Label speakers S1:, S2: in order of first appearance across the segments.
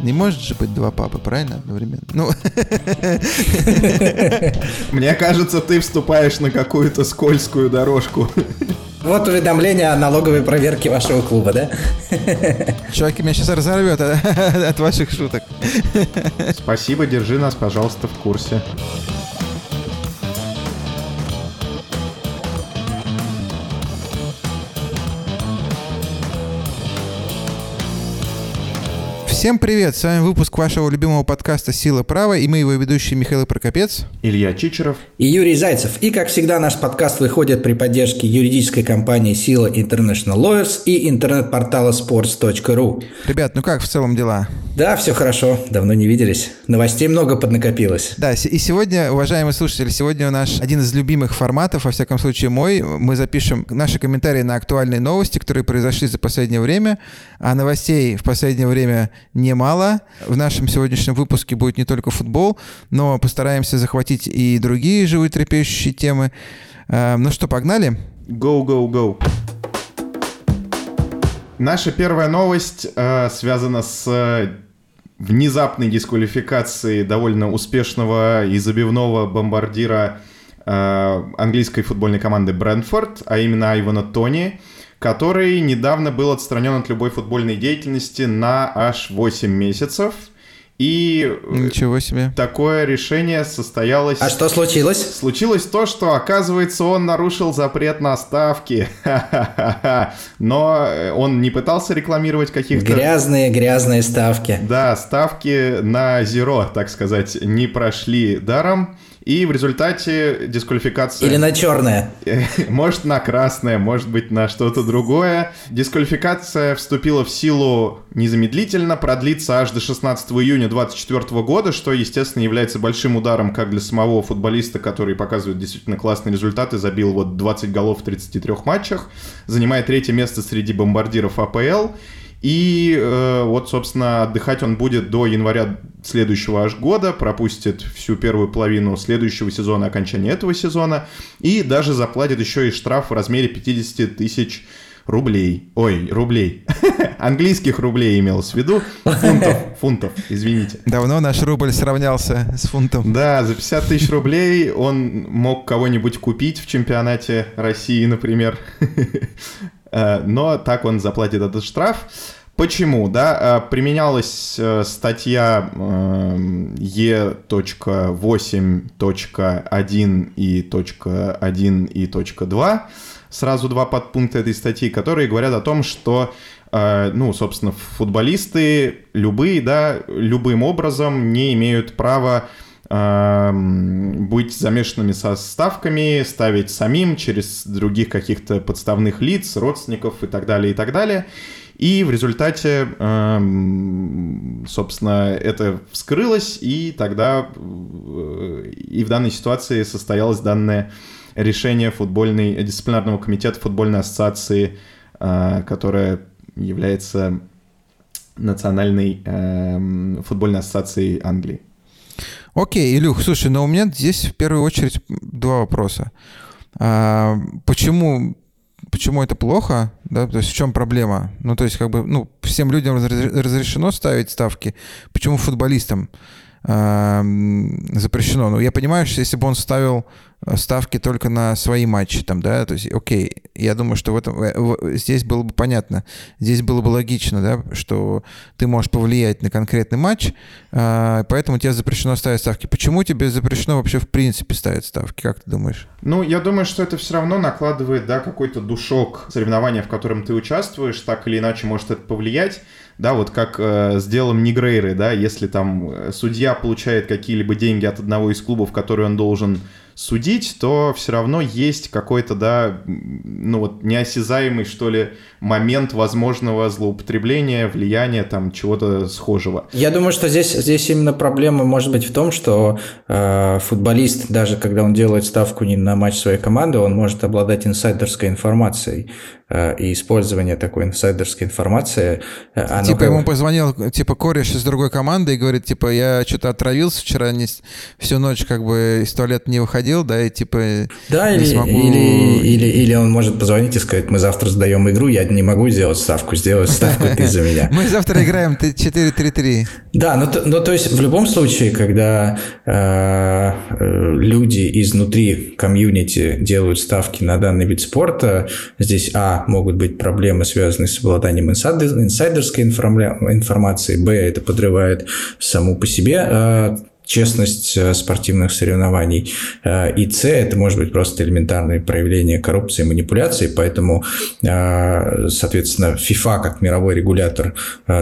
S1: Не может же быть два папы, правильно, одновременно? Ну,
S2: Мне кажется, ты вступаешь на какую-то скользкую дорожку.
S3: Вот уведомление о налоговой проверке вашего клуба, да?
S1: чуваки, меня сейчас разорвет от, от ваших шуток.
S2: Спасибо, держи нас, пожалуйста, в курсе.
S1: Всем привет! С вами выпуск вашего любимого подкаста «Сила права» и мы его ведущие Михаил Прокопец.
S2: Илья Чичеров.
S3: И Юрий Зайцев. И, как всегда, наш подкаст выходит при поддержке юридической компании «Сила International Lawyers» и интернет-портала sports.ru.
S1: Ребят, ну как в целом дела?
S3: Да, все хорошо. Давно не виделись. Новостей много поднакопилось.
S1: Да, и сегодня, уважаемые слушатели, сегодня у нас один из любимых форматов, во всяком случае мой. Мы запишем наши комментарии на актуальные новости, которые произошли за последнее время. А новостей в последнее время немало. В нашем сегодняшнем выпуске будет не только футбол, но постараемся захватить и другие животрепещущие темы. Э, ну что, погнали?
S2: Go, go, go. Наша первая новость э, связана с э, внезапной дисквалификацией довольно успешного и забивного бомбардира э, английской футбольной команды Брэнфорд, а именно Айвана Тони который недавно был отстранен от любой футбольной деятельности на аж 8 месяцев. И
S1: Ничего себе.
S2: такое решение состоялось...
S3: А что случилось?
S2: Случилось то, что, оказывается, он нарушил запрет на ставки. Но он не пытался рекламировать каких-то...
S3: Грязные, грязные ставки.
S2: Да, ставки на зеро, так сказать, не прошли даром. И в результате дисквалификация...
S3: Или на черное.
S2: Может, на красное, может быть, на что-то другое. Дисквалификация вступила в силу незамедлительно, продлится аж до 16 июня 2024 года, что, естественно, является большим ударом как для самого футболиста, который показывает действительно классные результаты, забил вот 20 голов в 33 матчах, занимает третье место среди бомбардиров АПЛ. И э, вот, собственно, отдыхать он будет до января следующего аж года, пропустит всю первую половину следующего сезона, окончания этого сезона, и даже заплатит еще и штраф в размере 50 тысяч рублей. Ой, рублей. Английских рублей имелось в виду. Фунтов, фунтов, извините.
S1: Давно наш рубль сравнялся с фунтом.
S2: Да, за 50 тысяч рублей он мог кого-нибудь купить в чемпионате России, например. Э, но так он заплатит этот штраф. Почему? Да, э, применялась э, статья Е.8.1 и .1 и .2, сразу два подпункта этой статьи, которые говорят о том, что ну, собственно, футболисты любые, да, любым образом не имеют права быть замешанными со ставками, ставить самим через других каких-то подставных лиц, родственников и так далее, и так далее. И в результате, собственно, это вскрылось, и тогда э, и в данной ситуации состоялось данное решение футбольной, дисциплинарного комитета футбольной ассоциации, э, которая является Национальной футбольной ассоциацией Англии.
S1: Окей, Илюх, слушай, но у меня здесь в первую очередь два вопроса. А, почему, почему это плохо? Да? То есть в чем проблема? Ну, то есть, как бы, ну, всем людям разрешено ставить ставки. Почему футболистам запрещено? Ну, я понимаю, что если бы он ставил ставки только на свои матчи, там, да, то есть, окей, я думаю, что в этом, э, здесь было бы понятно, здесь было бы логично, да, что ты можешь повлиять на конкретный матч, а, поэтому тебе запрещено ставить ставки. Почему тебе запрещено вообще в принципе ставить ставки, как ты думаешь?
S2: Ну, я думаю, что это все равно накладывает, да, какой-то душок соревнования, в котором ты участвуешь, так или иначе может это повлиять, да, вот как э, с делом Негрейры, да, если там э, судья получает какие-либо деньги от одного из клубов, которые он должен судить, то все равно есть какой-то, да, ну вот неосязаемый, что ли, момент возможного злоупотребления, влияния, там, чего-то схожего.
S3: Я думаю, что здесь, здесь именно проблема может быть в том, что э, футболист, даже когда он делает ставку не на матч своей команды, он может обладать инсайдерской информацией и использование такой инсайдерской информации.
S1: Оно типа как... ему позвонил, типа, кореш из другой команды и говорит, типа, я что-то отравился вчера, не, всю ночь как бы из туалета не выходил, да, и типа
S3: Да, или, смогу... или, или, или он может позвонить и сказать, мы завтра сдаем игру, я не могу сделать ставку, сделать ставку ты за меня.
S1: Мы завтра играем 4-3-3.
S3: Да, ну, ну то есть в любом случае, когда э, люди изнутри комьюнити делают ставки на данный вид спорта, здесь, а, могут быть проблемы, связанные с обладанием инсайдерской информации, б, это подрывает саму по себе э, честность э, спортивных соревнований. Э, и С – это может быть просто элементарное проявление коррупции и манипуляции, поэтому, э, соответственно, FIFA как мировой регулятор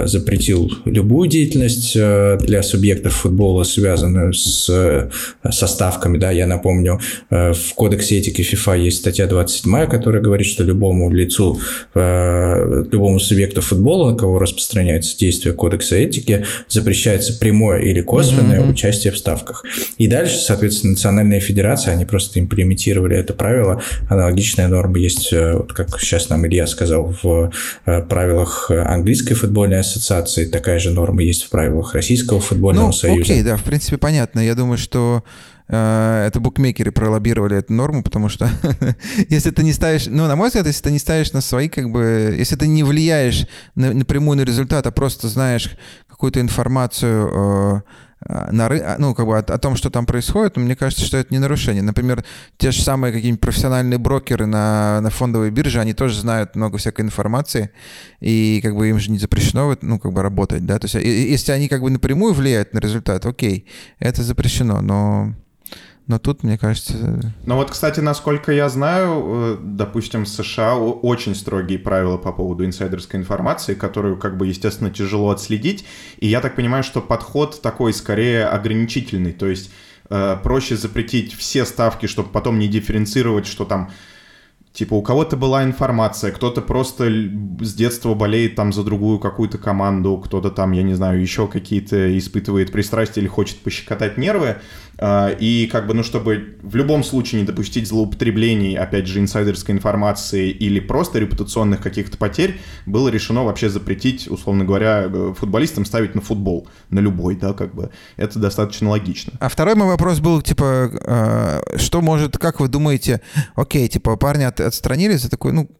S3: запретил любую деятельность для субъектов футбола, связанную с составками. Да, я напомню, в кодексе этики FIFA есть статья 27, которая говорит, что любому лицу, любому субъекту футбола, на кого распространяется действие кодекса этики, запрещается прямое или косвенное mm-hmm. участие участие в ставках. И дальше, соответственно, национальная федерация, они просто имплементировали это правило. Аналогичная норма есть, э, вот как сейчас нам Илья сказал, в э, правилах английской футбольной ассоциации, такая же норма есть в правилах Российского футбольного ну, союза.
S1: Окей, да, в принципе, понятно. Я думаю, что э, это букмекеры пролоббировали эту норму, потому что если ты не ставишь, ну, на мой взгляд, если ты не ставишь на свои, как бы, если ты не влияешь на, напрямую на результат, а просто знаешь какую-то информацию на, а, ну, как бы о, о том, что там происходит, мне кажется, что это не нарушение. Например, те же самые какие-нибудь профессиональные брокеры на, на фондовой бирже, они тоже знают много всякой информации, и как бы им же не запрещено, ну, как бы работать, да, то есть если они как бы напрямую влияют на результат, окей, это запрещено, но но тут, мне кажется...
S2: Ну вот, кстати, насколько я знаю, э, допустим, в США очень строгие правила по поводу инсайдерской информации, которую, как бы, естественно, тяжело отследить. И я так понимаю, что подход такой скорее ограничительный. То есть э, проще запретить все ставки, чтобы потом не дифференцировать, что там Типа у кого-то была информация, кто-то просто с детства болеет там за другую какую-то команду, кто-то там, я не знаю, еще какие-то испытывает пристрастия или хочет пощекотать нервы. А, и как бы, ну, чтобы в любом случае не допустить злоупотреблений, опять же, инсайдерской информации или просто репутационных каких-то потерь, было решено вообще запретить, условно говоря, э, футболистам ставить на футбол, на любой, да, как бы. Это достаточно логично.
S1: А второй мой вопрос был, типа, а, что может, как вы думаете, окей, типа, парни от, отстранились за такой, ну,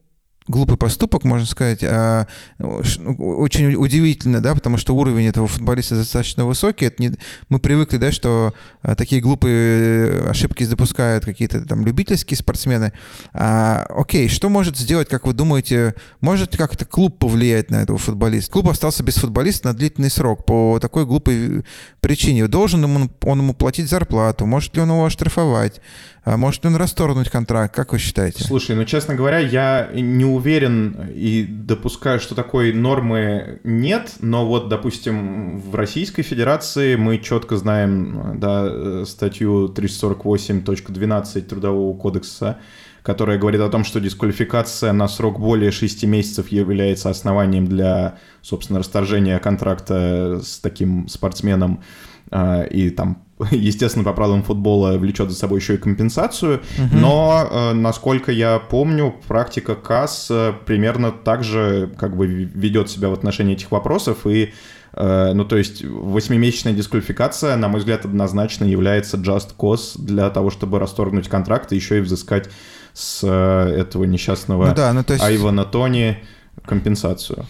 S1: глупый поступок, можно сказать, а, ну, очень удивительно, да, потому что уровень этого футболиста достаточно высокий. Это не, мы привыкли, да, что а, такие глупые ошибки допускают какие-то там любительские спортсмены. А, окей, что может сделать, как вы думаете, может как-то клуб повлиять на этого футболиста? Клуб остался без футболиста на длительный срок по такой глупой причине. Должен ему, он ему платить зарплату? Может ли он его оштрафовать? А может ли он расторгнуть контракт? Как вы считаете?
S2: Слушай, ну, честно говоря, я не уверен и допускаю, что такой нормы нет, но вот, допустим, в Российской Федерации мы четко знаем да, статью 348.12 Трудового кодекса, которая говорит о том, что дисквалификация на срок более 6 месяцев является основанием для, собственно, расторжения контракта с таким спортсменом а, и там естественно, по правилам футбола влечет за собой еще и компенсацию, угу. но, э, насколько я помню, практика КАС э, примерно так же как бы ведет себя в отношении этих вопросов, и, э, ну, то есть, восьмимесячная дисквалификация, на мой взгляд, однозначно является just cause для того, чтобы расторгнуть контракт и еще и взыскать с этого несчастного ну, да, ну, то есть... Айвана Тони компенсацию.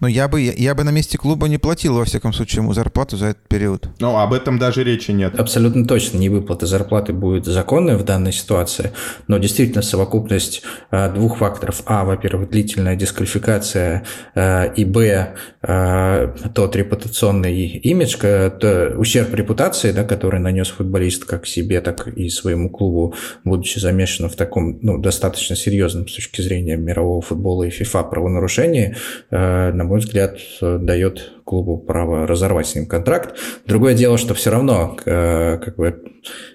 S1: Но я бы, я бы на месте клуба не платил, во всяком случае, ему зарплату за этот период.
S2: Ну, об этом даже речи нет.
S3: Абсолютно точно. Невыплата зарплаты будет законной в данной ситуации. Но действительно совокупность э, двух факторов. А, во-первых, длительная дисквалификация. Э, и Б, э, тот репутационный имидж, то ущерб репутации, да, который нанес футболист как себе, так и своему клубу, будучи замешан в таком ну, достаточно серьезном с точки зрения мирового футбола и ФИФА правонарушении, на мой взгляд, дает клубу право разорвать с ним контракт. Другое дело, что все равно э, как бы,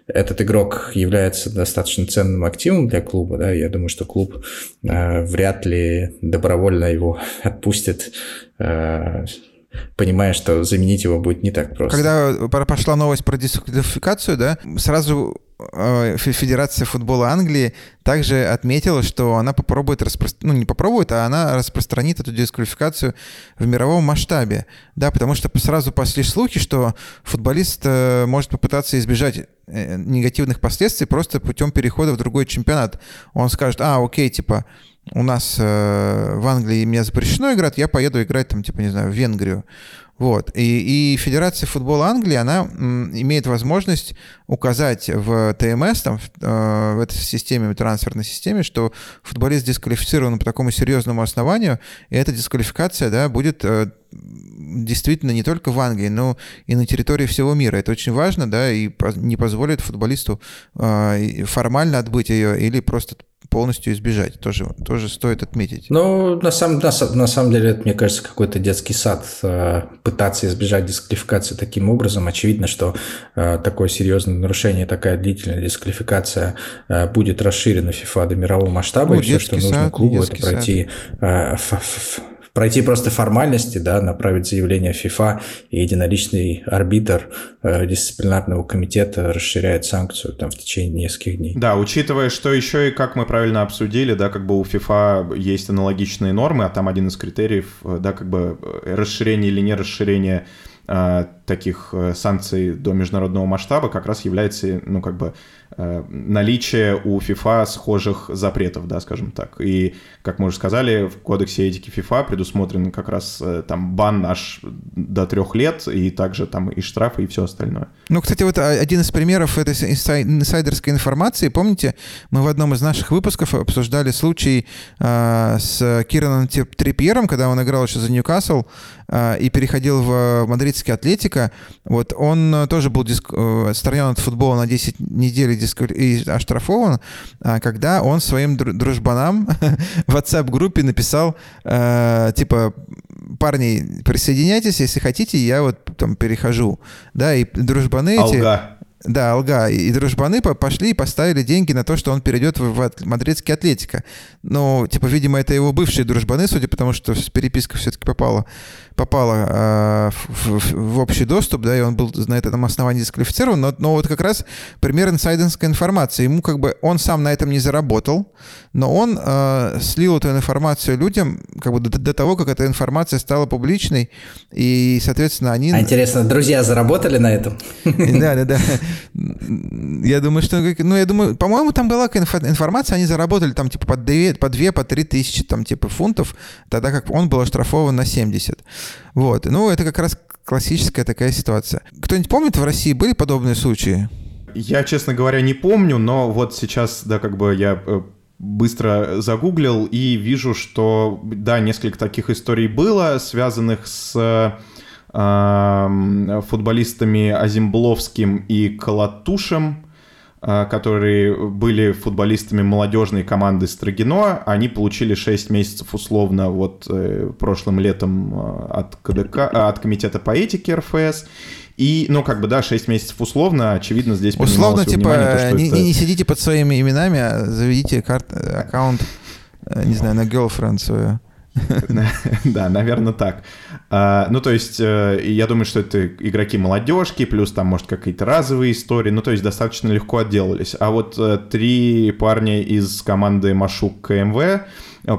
S3: этот игрок является достаточно ценным активом для клуба. Да? Я думаю, что клуб э, вряд ли добровольно его отпустит э, понимая, что заменить его будет не так просто.
S1: Когда пошла новость про дисквалификацию, да, сразу э, Федерация футбола Англии также отметила, что она попробует распространить, ну не попробует, а она распространит эту дисквалификацию в мировом масштабе, да, потому что сразу пошли слухи, что футболист э, может попытаться избежать э, негативных последствий просто путем перехода в другой чемпионат. Он скажет, а, окей, типа, у нас э, в Англии мне запрещено играть, я поеду играть там, типа, не знаю, в Венгрию. Вот. И, и Федерация футбола Англии, она имеет возможность указать в ТМС, там, в, э, в этой системе, в трансферной системе, что футболист дисквалифицирован по такому серьезному основанию, и эта дисквалификация да, будет э, действительно не только в Англии, но и на территории всего мира. Это очень важно, да, и не позволит футболисту э, формально отбыть ее или просто полностью избежать. Тоже, тоже стоит отметить.
S3: Ну, на самом, на, на самом деле, это, мне кажется, какой-то детский сад. Э, пытаться избежать дисквалификации таким образом. Очевидно, что э, такое серьезное нарушение, такая длительная дисквалификация э, будет расширена FIFA до мирового масштаба. Ну, и все, что нужно клубу, это пройти пройти просто формальности, да, направить заявление в ФИФА, и единоличный арбитр э, дисциплинарного комитета расширяет санкцию там в течение нескольких дней.
S2: Да, учитывая, что еще и, как мы правильно обсудили, да, как бы у ФИФА есть аналогичные нормы, а там один из критериев, э, да, как бы э, расширение или не расширение э, таких санкций до международного масштаба как раз является, ну, как бы наличие у FIFA схожих запретов, да, скажем так. И, как мы уже сказали, в кодексе этики FIFA предусмотрен как раз э, там бан аж до трех лет, и также там и штрафы, и все остальное.
S1: Ну, кстати, вот один из примеров этой инсайдерской информации, помните, мы в одном из наших выпусков обсуждали случай э, с Кираном Трипьером, когда он играл еще за Ньюкасл э, и переходил в мадридский Атлетика. Вот он тоже был диск... Э, отстранен от футбола на 10 недель и оштрафован, а, когда он своим дружбанам в WhatsApp-группе написал, э, типа, парни, присоединяйтесь, если хотите, я вот там перехожу. Да, и дружбаны эти...
S2: Алга.
S1: Да, Алга. И дружбаны пошли и поставили деньги на то, что он перейдет в мадридский Атлетика. Ну, типа, видимо, это его бывшие дружбаны, судя по тому, что переписка все-таки попала попала э, в, в, в общий доступ, да, и он был на этом основании дисквалифицирован, но, но вот как раз пример инсайдерской информации. Ему как бы, он сам на этом не заработал, но он э, слил эту информацию людям как бы до, до того, как эта информация стала публичной, и, соответственно, они...
S3: А интересно, друзья заработали на этом?
S1: Да, да, да. Я думаю, что, ну, я думаю, по-моему, там была информация, они заработали там типа по 2, по 2, по 3 тысячи там типа фунтов, тогда как он был оштрафован на 70. Вот. Ну, это как раз классическая такая ситуация. Кто-нибудь помнит, в России были подобные случаи?
S2: Я, честно говоря, не помню, но вот сейчас, да, как бы я э, быстро загуглил и вижу, что, да, несколько таких историй было, связанных с э, футболистами Азимбловским и Колотушем, которые были футболистами молодежной команды Строгино, они получили 6 месяцев условно вот э, прошлым летом э, от КДК, от Комитета по этике РФС. И, ну, как бы, да, 6 месяцев условно, очевидно, здесь
S1: Условно, типа, то, не, это... не сидите под своими именами, а заведите карт, аккаунт, э, не знаю, на girlfriend свою.
S2: Да, наверное, так. А, ну, то есть, э, я думаю, что это игроки молодежки, плюс там, может, какие-то разовые истории. Ну, то есть, достаточно легко отделались. А вот э, три парня из команды Машук КМВ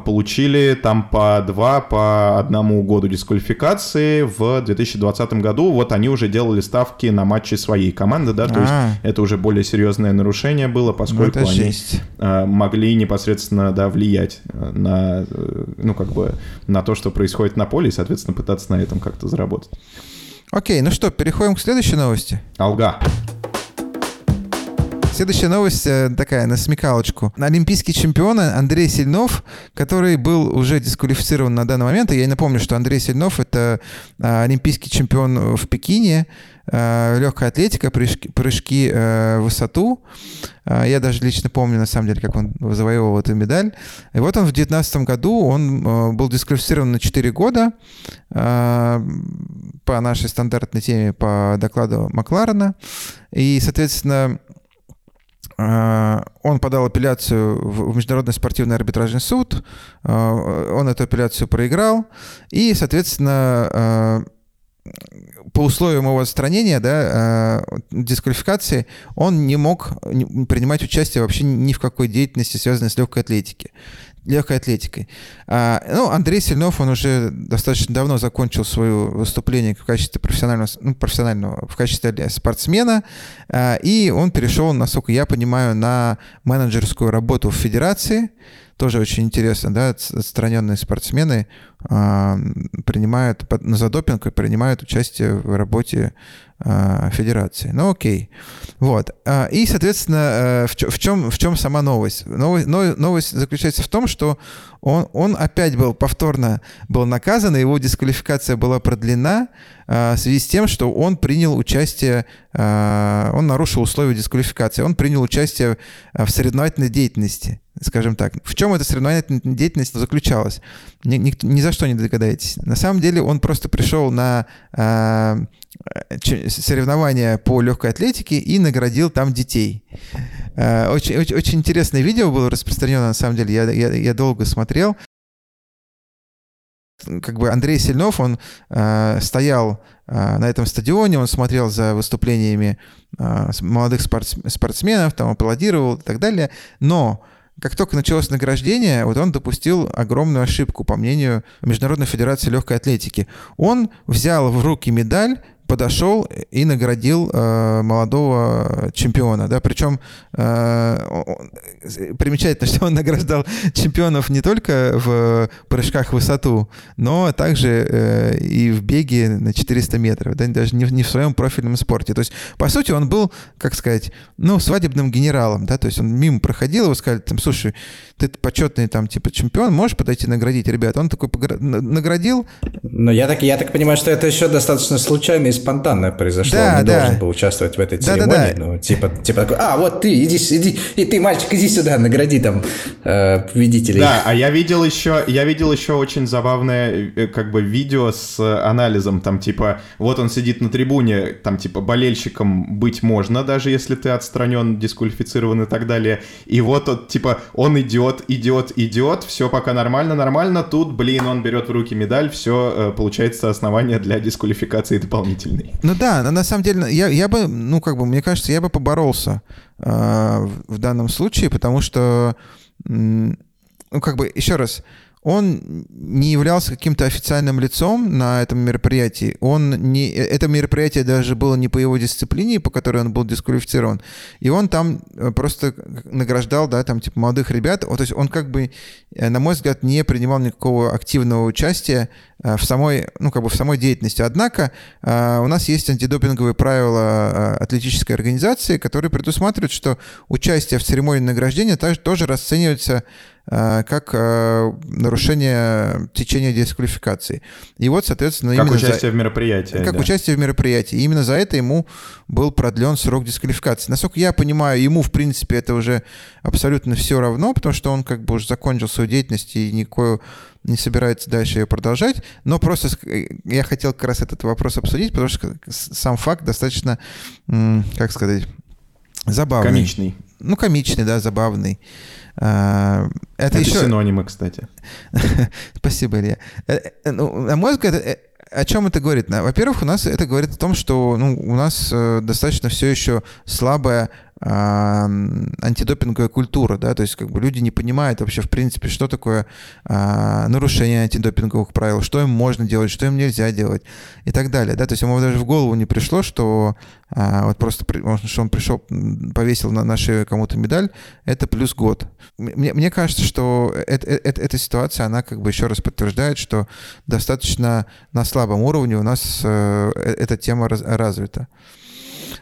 S2: получили там по два, по одному году дисквалификации в 2020 году. Вот они уже делали ставки на матчи своей команды, да, то есть а. это уже более серьезное нарушение было, поскольку ну, они жесть. Э, могли непосредственно, да, влиять э, на, э, ну, как бы, на то, что происходит на поле, и, соответственно, пытаться на этом как-то заработать.
S1: Окей, ну что, переходим к следующей новости.
S2: Алга.
S1: Следующая новость э, такая, на смекалочку. Олимпийский чемпион Андрей Сильнов, который был уже дисквалифицирован на данный момент, я напомню, что Андрей Сильнов — это а, олимпийский чемпион в Пекине, а, легкая атлетика, прыжки, прыжки э, в высоту. А, я даже лично помню, на самом деле, как он завоевывал эту медаль. И вот он в 2019 году, он э, был дисквалифицирован на 4 года по нашей стандартной теме, по докладу Макларена. И, соответственно, он подал апелляцию в Международный спортивный арбитражный суд, э, он эту апелляцию проиграл, и, соответственно, э, условием его отстранения, да, э, дисквалификации, он не мог принимать участие вообще ни в какой деятельности, связанной с легкой атлетикой легкой атлетикой. А, ну, Андрей Сильнов, он уже достаточно давно закончил свое выступление в качестве профессионального, ну, профессионального в качестве спортсмена, а, и он перешел, насколько я понимаю, на менеджерскую работу в федерации. Тоже очень интересно, да, отстраненные спортсмены а, принимают за допинг и принимают участие в работе а, федерации. Ну, окей. Вот. А, и, соответственно, э, в, в, чем, в чем сама новость? новость? Новость заключается в том, что он, он опять был повторно был наказан, и его дисквалификация была продлена в связи с тем, что он принял участие, он нарушил условия дисквалификации, он принял участие в соревновательной деятельности скажем так. В чем эта соревновательная деятельность заключалась? Ни, ни, ни за что не догадаетесь. На самом деле он просто пришел на э, соревнования по легкой атлетике и наградил там детей. Э, очень, очень, очень интересное видео было распространено, на самом деле. Я, я, я долго смотрел. Как бы Андрей Сильнов, он э, стоял э, на этом стадионе, он смотрел за выступлениями э, молодых спортс, спортсменов, там аплодировал и так далее. Но как только началось награждение, вот он допустил огромную ошибку, по мнению Международной Федерации Легкой Атлетики. Он взял в руки медаль, подошел и наградил э, молодого чемпиона, да, причем э, примечательно, что он награждал чемпионов не только в прыжках в высоту, но также э, и в беге на 400 метров, да, даже не, не в своем профильном спорте. То есть, по сути, он был, как сказать, ну, свадебным генералом, да, то есть он мимо проходил, его сказали, там, слушай, ты почетный там типа чемпион, можешь подойти наградить ребят? Он такой наградил.
S3: Но я так, я так понимаю, что это еще достаточно случайно и спонтанно произошло. Да, Он не да. должен был участвовать в этой церемонии. Да, да, да. Ну, типа, типа такой, а, вот ты, иди, иди, и ты, мальчик, иди сюда, награди там э, победителей.
S2: Да, а я видел еще, я видел еще очень забавное э, как бы видео с анализом, там типа, вот он сидит на трибуне, там типа болельщиком быть можно, даже если ты отстранен, дисквалифицирован и так далее. И вот он, типа, он идет идет, идет, все пока нормально, нормально, тут, блин, он берет в руки медаль, все, э, получается основание для дисквалификации дополнительной.
S1: Ну да, на самом деле, я, я бы, ну как бы, мне кажется, я бы поборолся э, в данном случае, потому что, ну как бы, еще раз, он не являлся каким-то официальным лицом на этом мероприятии. Он не, это мероприятие даже было не по его дисциплине, по которой он был дисквалифицирован. И он там э, просто награждал, да, там, типа, молодых ребят. То есть он как бы, э, на мой взгляд, не принимал никакого активного участия э, в самой, ну, как бы в самой деятельности. Однако у нас есть антидопинговые правила атлетической организации, которые предусматривают, что участие в церемонии награждения также тоже расценивается Э, как э, нарушение течения дисквалификации. И вот, соответственно,
S2: как участие за... в мероприятии.
S1: Как да. участие в мероприятии. И именно за это ему был продлен срок дисквалификации. Насколько я понимаю, ему, в принципе, это уже абсолютно все равно, потому что он как бы уже закончил свою деятельность и никакую не собирается дальше ее продолжать. Но просто э, я хотел как раз этот вопрос обсудить, потому что сам факт достаточно, как сказать, забавный.
S2: Комичный.
S1: Ну, комичный, да, забавный. А,
S2: это, это еще... синонимы, кстати.
S1: Спасибо, Илья. Э, э, ну, на мой взгляд, э, о чем это говорит? Во-первых, у нас это говорит о том, что ну, у нас достаточно все еще слабая антидопинговая культура, да, то есть как бы люди не понимают вообще в принципе, что такое а, нарушение антидопинговых правил, что им можно делать, что им нельзя делать и так далее, да, то есть ему даже в голову не пришло, что а, вот просто, что он пришел, повесил на, на шею кому-то медаль, это плюс год. Мне, мне кажется, что это, это, эта ситуация, она как бы еще раз подтверждает, что достаточно на слабом уровне у нас э, эта тема раз, развита.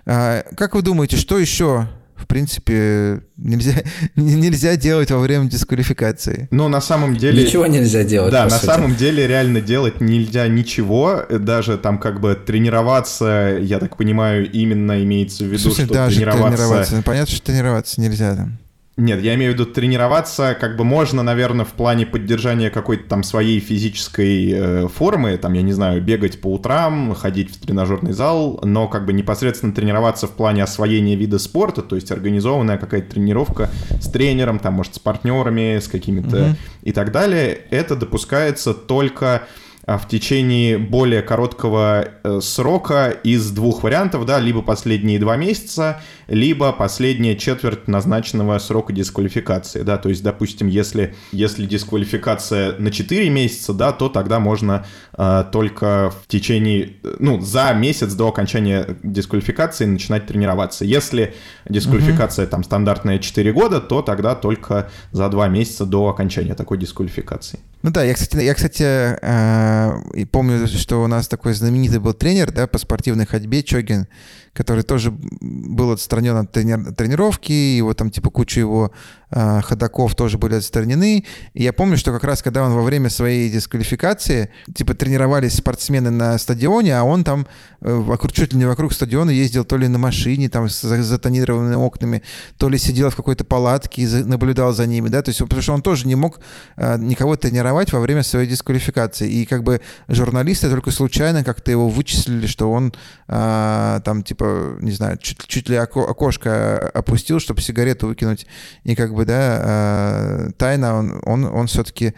S1: А, как вы думаете, что еще в принципе, нельзя, нельзя делать во время дисквалификации.
S2: Ну, на самом деле...
S3: Ничего нельзя делать,
S2: Да, на сути. самом деле реально делать нельзя ничего. Даже там как бы тренироваться, я так понимаю, именно имеется в виду, Слушай, что даже тренироваться... тренироваться.
S1: Понятно, что тренироваться нельзя там.
S2: Нет, я имею в виду тренироваться, как бы можно, наверное, в плане поддержания какой-то там своей физической э, формы, там, я не знаю, бегать по утрам, ходить в тренажерный зал, но как бы непосредственно тренироваться в плане освоения вида спорта, то есть организованная какая-то тренировка с тренером, там, может, с партнерами, с какими-то угу. и так далее, это допускается только в течение более короткого э, срока из двух вариантов, да, либо последние два месяца, либо последняя четверть назначенного срока дисквалификации, да, то есть, допустим, если, если дисквалификация на 4 месяца, да, то тогда можно э, только в течение, ну, за месяц до окончания дисквалификации начинать тренироваться. Если дисквалификация угу. там стандартная 4 года, то тогда только за 2 месяца до окончания такой дисквалификации.
S1: Ну да, я, кстати, я, кстати э, помню, что у нас такой знаменитый был тренер, да, по спортивной ходьбе, Чогин, который тоже был отстранен от трени- тренировки, его там типа куча его э, ходаков тоже были отстранены. И я помню, что как раз когда он во время своей дисквалификации, типа тренировались спортсмены на стадионе, а он там э, вокруг, чуть ли не вокруг стадиона ездил то ли на машине, там с затонированными окнами, то ли сидел в какой-то палатке и за, наблюдал за ними, да, то есть потому что он тоже не мог э, никого тренировать во время своей дисквалификации. И как бы журналисты только случайно как-то его вычислили, что он э, там типа типа, не знаю, чуть, чуть ли окошко опустил, чтобы сигарету выкинуть, и как бы, да, э, тайно он, он, он все-таки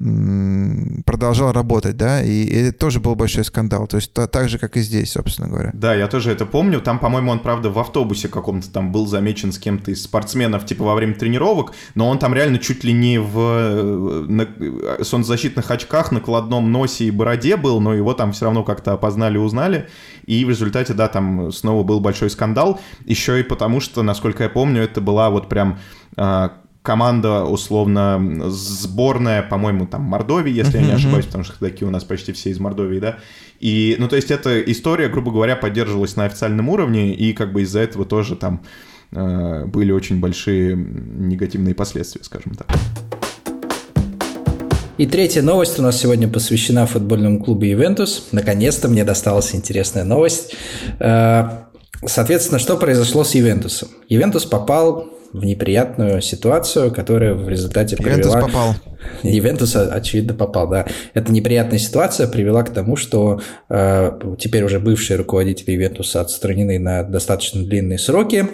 S1: продолжал работать, да, и это тоже был большой скандал, то есть так же, как и здесь, собственно говоря.
S2: Да, я тоже это помню, там, по-моему, он, правда, в автобусе каком-то там был замечен с кем-то из спортсменов, типа, во время тренировок, но он там реально чуть ли не в э, на солнцезащитных очках, накладном носе и бороде был, но его там все равно как-то опознали, узнали, и в результате, да, там снова был большой скандал, еще и потому, что, насколько я помню, это была вот прям а, команда, условно, сборная, по-моему, там, Мордовии, если uh-huh, я не ошибаюсь, потому что такие у нас почти все из Мордовии, да. И, ну, то есть эта история, грубо говоря, поддерживалась на официальном уровне, и как бы из-за этого тоже там э, были очень большие негативные последствия, скажем так.
S3: И третья новость у нас сегодня посвящена футбольному клубу «Ювентус». Наконец-то мне досталась интересная новость. Э, соответственно, что произошло с «Ювентусом»? «Ювентус» попал в неприятную ситуацию, которая в результате
S1: привела... Ювентус попал.
S3: Ювентус, очевидно, попал, да. Эта неприятная ситуация привела к тому, что э, теперь уже бывшие руководители Ювентуса отстранены на достаточно длинные сроки,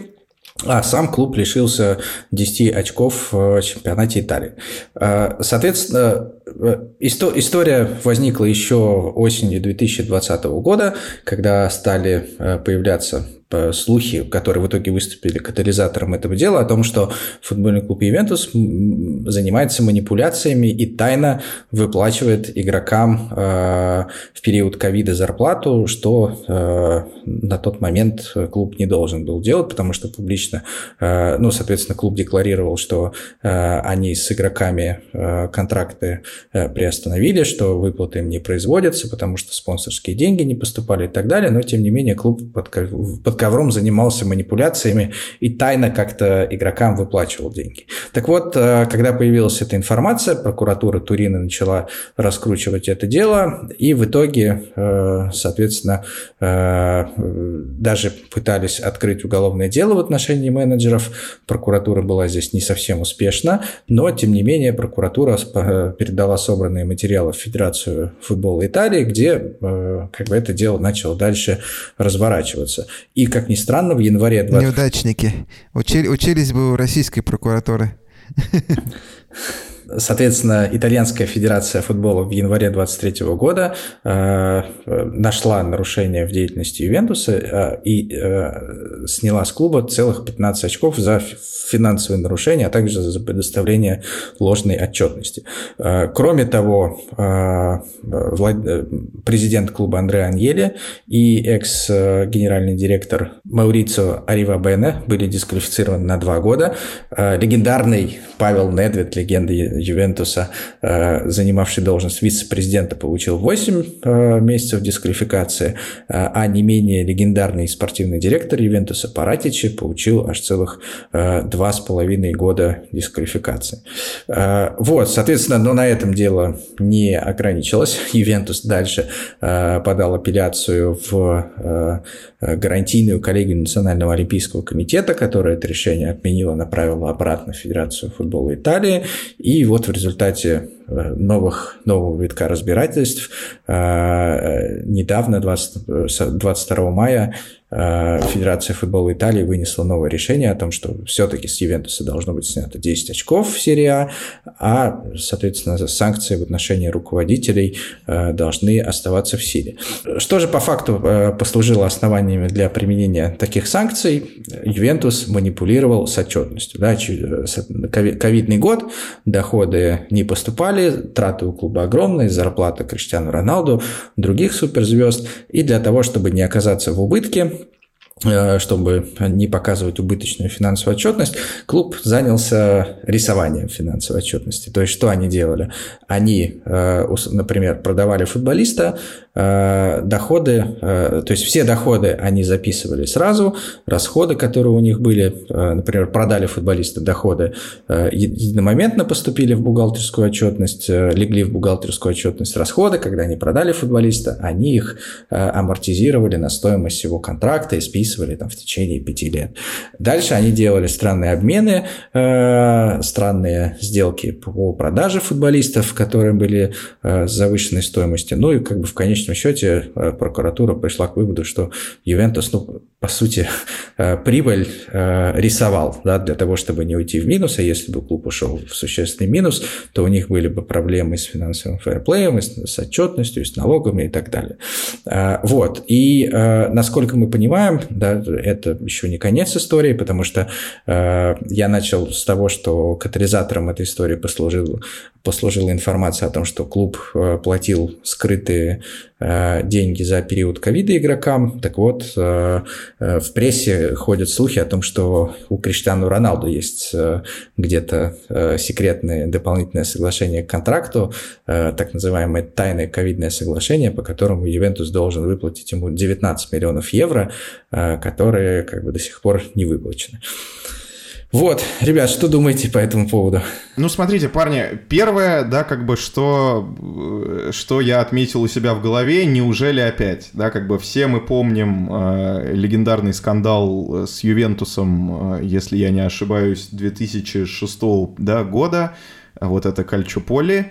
S3: а сам клуб лишился 10 очков в чемпионате Италии. Э, соответственно, э, история возникла еще осенью 2020 года, когда стали э, появляться слухи, которые в итоге выступили катализатором этого дела, о том, что футбольный клуб Ювентус занимается манипуляциями и тайно выплачивает игрокам э, в период ковида зарплату, что э, на тот момент клуб не должен был делать, потому что публично, э, ну, соответственно, клуб декларировал, что они с игроками контракты приостановили, что выплаты им не производятся, потому что спонсорские деньги не поступали и так далее, но, тем не менее, клуб под, под ковром занимался манипуляциями и тайно как-то игрокам выплачивал деньги. Так вот, э, когда появилась эта информация, прокуратура Турина начала раскручивать это дело, и в итоге, э, соответственно, э, даже пытались открыть уголовное дело в отношении менеджеров. Прокуратура была здесь не совсем успешна, но, тем не менее, прокуратура передала собранные материалы в Федерацию футбола Италии, где как бы это дело начало дальше разворачиваться. И и, как ни странно, в январе...
S1: 20... Неудачники. Учили, учились бы у российской прокуратуры.
S3: Соответственно, Итальянская Федерация футбола в январе 2023 года э, нашла нарушение в деятельности Ювентуса э, и э, сняла с клуба целых 15 очков за финансовые нарушения, а также за предоставление ложной отчетности. Э, кроме того, э, э, президент клуба Андре Аньели и экс-генеральный директор Маурицио Арива Бене были дисквалифицированы на два года. Легендарный Павел Недвед, легенда Ювентуса, занимавший должность вице-президента, получил 8 месяцев дисквалификации, а не менее легендарный спортивный директор Ювентуса Паратичи получил аж целых два с половиной года дисквалификации. Э, вот, соответственно, но на этом дело не ограничилось. Ювентус дальше э, подал апелляцию в э, гарантийную коллегию Национального олимпийского комитета, которая это решение отменила, направила обратно в Федерацию футбола Италии. И вот в результате новых, нового витка разбирательств. Недавно, 20, 22 мая, Э, Федерация футбола Италии вынесла новое решение о том, что все-таки с Ювентуса должно быть снято 10 очков в серии А, а, соответственно, санкции в отношении руководителей э, должны оставаться в силе. Что же по факту э, послужило основаниями для применения таких санкций? Ювентус манипулировал с отчетностью. Да, ковидный год, доходы не поступали, траты у клуба огромные, зарплата Криштиану Роналду, других суперзвезд. И для того, чтобы не оказаться в убытке, Э, чтобы не показывать убыточную финансовую отчетность, клуб занялся рисованием финансовой отчетности. То есть, что они делали? Они, э, например, продавали футболиста, э, доходы, то есть все доходы они записывали сразу, расходы, которые у них были, например, продали футболиста, доходы единомоментно поступили в бухгалтерскую отчетность, легли в бухгалтерскую отчетность расходы, когда они продали футболиста, они их амортизировали на стоимость его контракта и списывали записывали там в течение пяти лет. Дальше они делали странные обмены, э, странные сделки по продаже футболистов, которые были э, с завышенной стоимостью. Ну и как бы в конечном счете э, прокуратура пришла к выводу, что Ювентус, ну, по сути, э, прибыль э, рисовал да, для того, чтобы не уйти в минус, а если бы клуб ушел в существенный минус, то у них были бы проблемы с финансовым фэрплеем, с отчетностью, с налогами и так далее. Э, вот. И насколько мы понимаем, да, это еще не конец истории, потому что э, я начал с того, что катализатором этой истории послужил, послужила информация о том, что клуб э, платил скрытые э, деньги за период ковида игрокам. Так вот, э, в прессе ходят слухи о том, что у Криштиану Роналду есть где-то секретное дополнительное соглашение к контракту, так называемое тайное ковидное соглашение, по которому Ювентус должен выплатить ему 19 миллионов евро которые как бы до сих пор не выплачены. Вот, ребят, что думаете по этому поводу?
S2: Ну, смотрите, парни, первое, да, как бы, что, э, что я отметил у себя в голове, неужели опять, да, как бы все мы помним э, легендарный скандал с Ювентусом, э, если я не ошибаюсь, 2006 да, года, вот это Кальчуполи, э,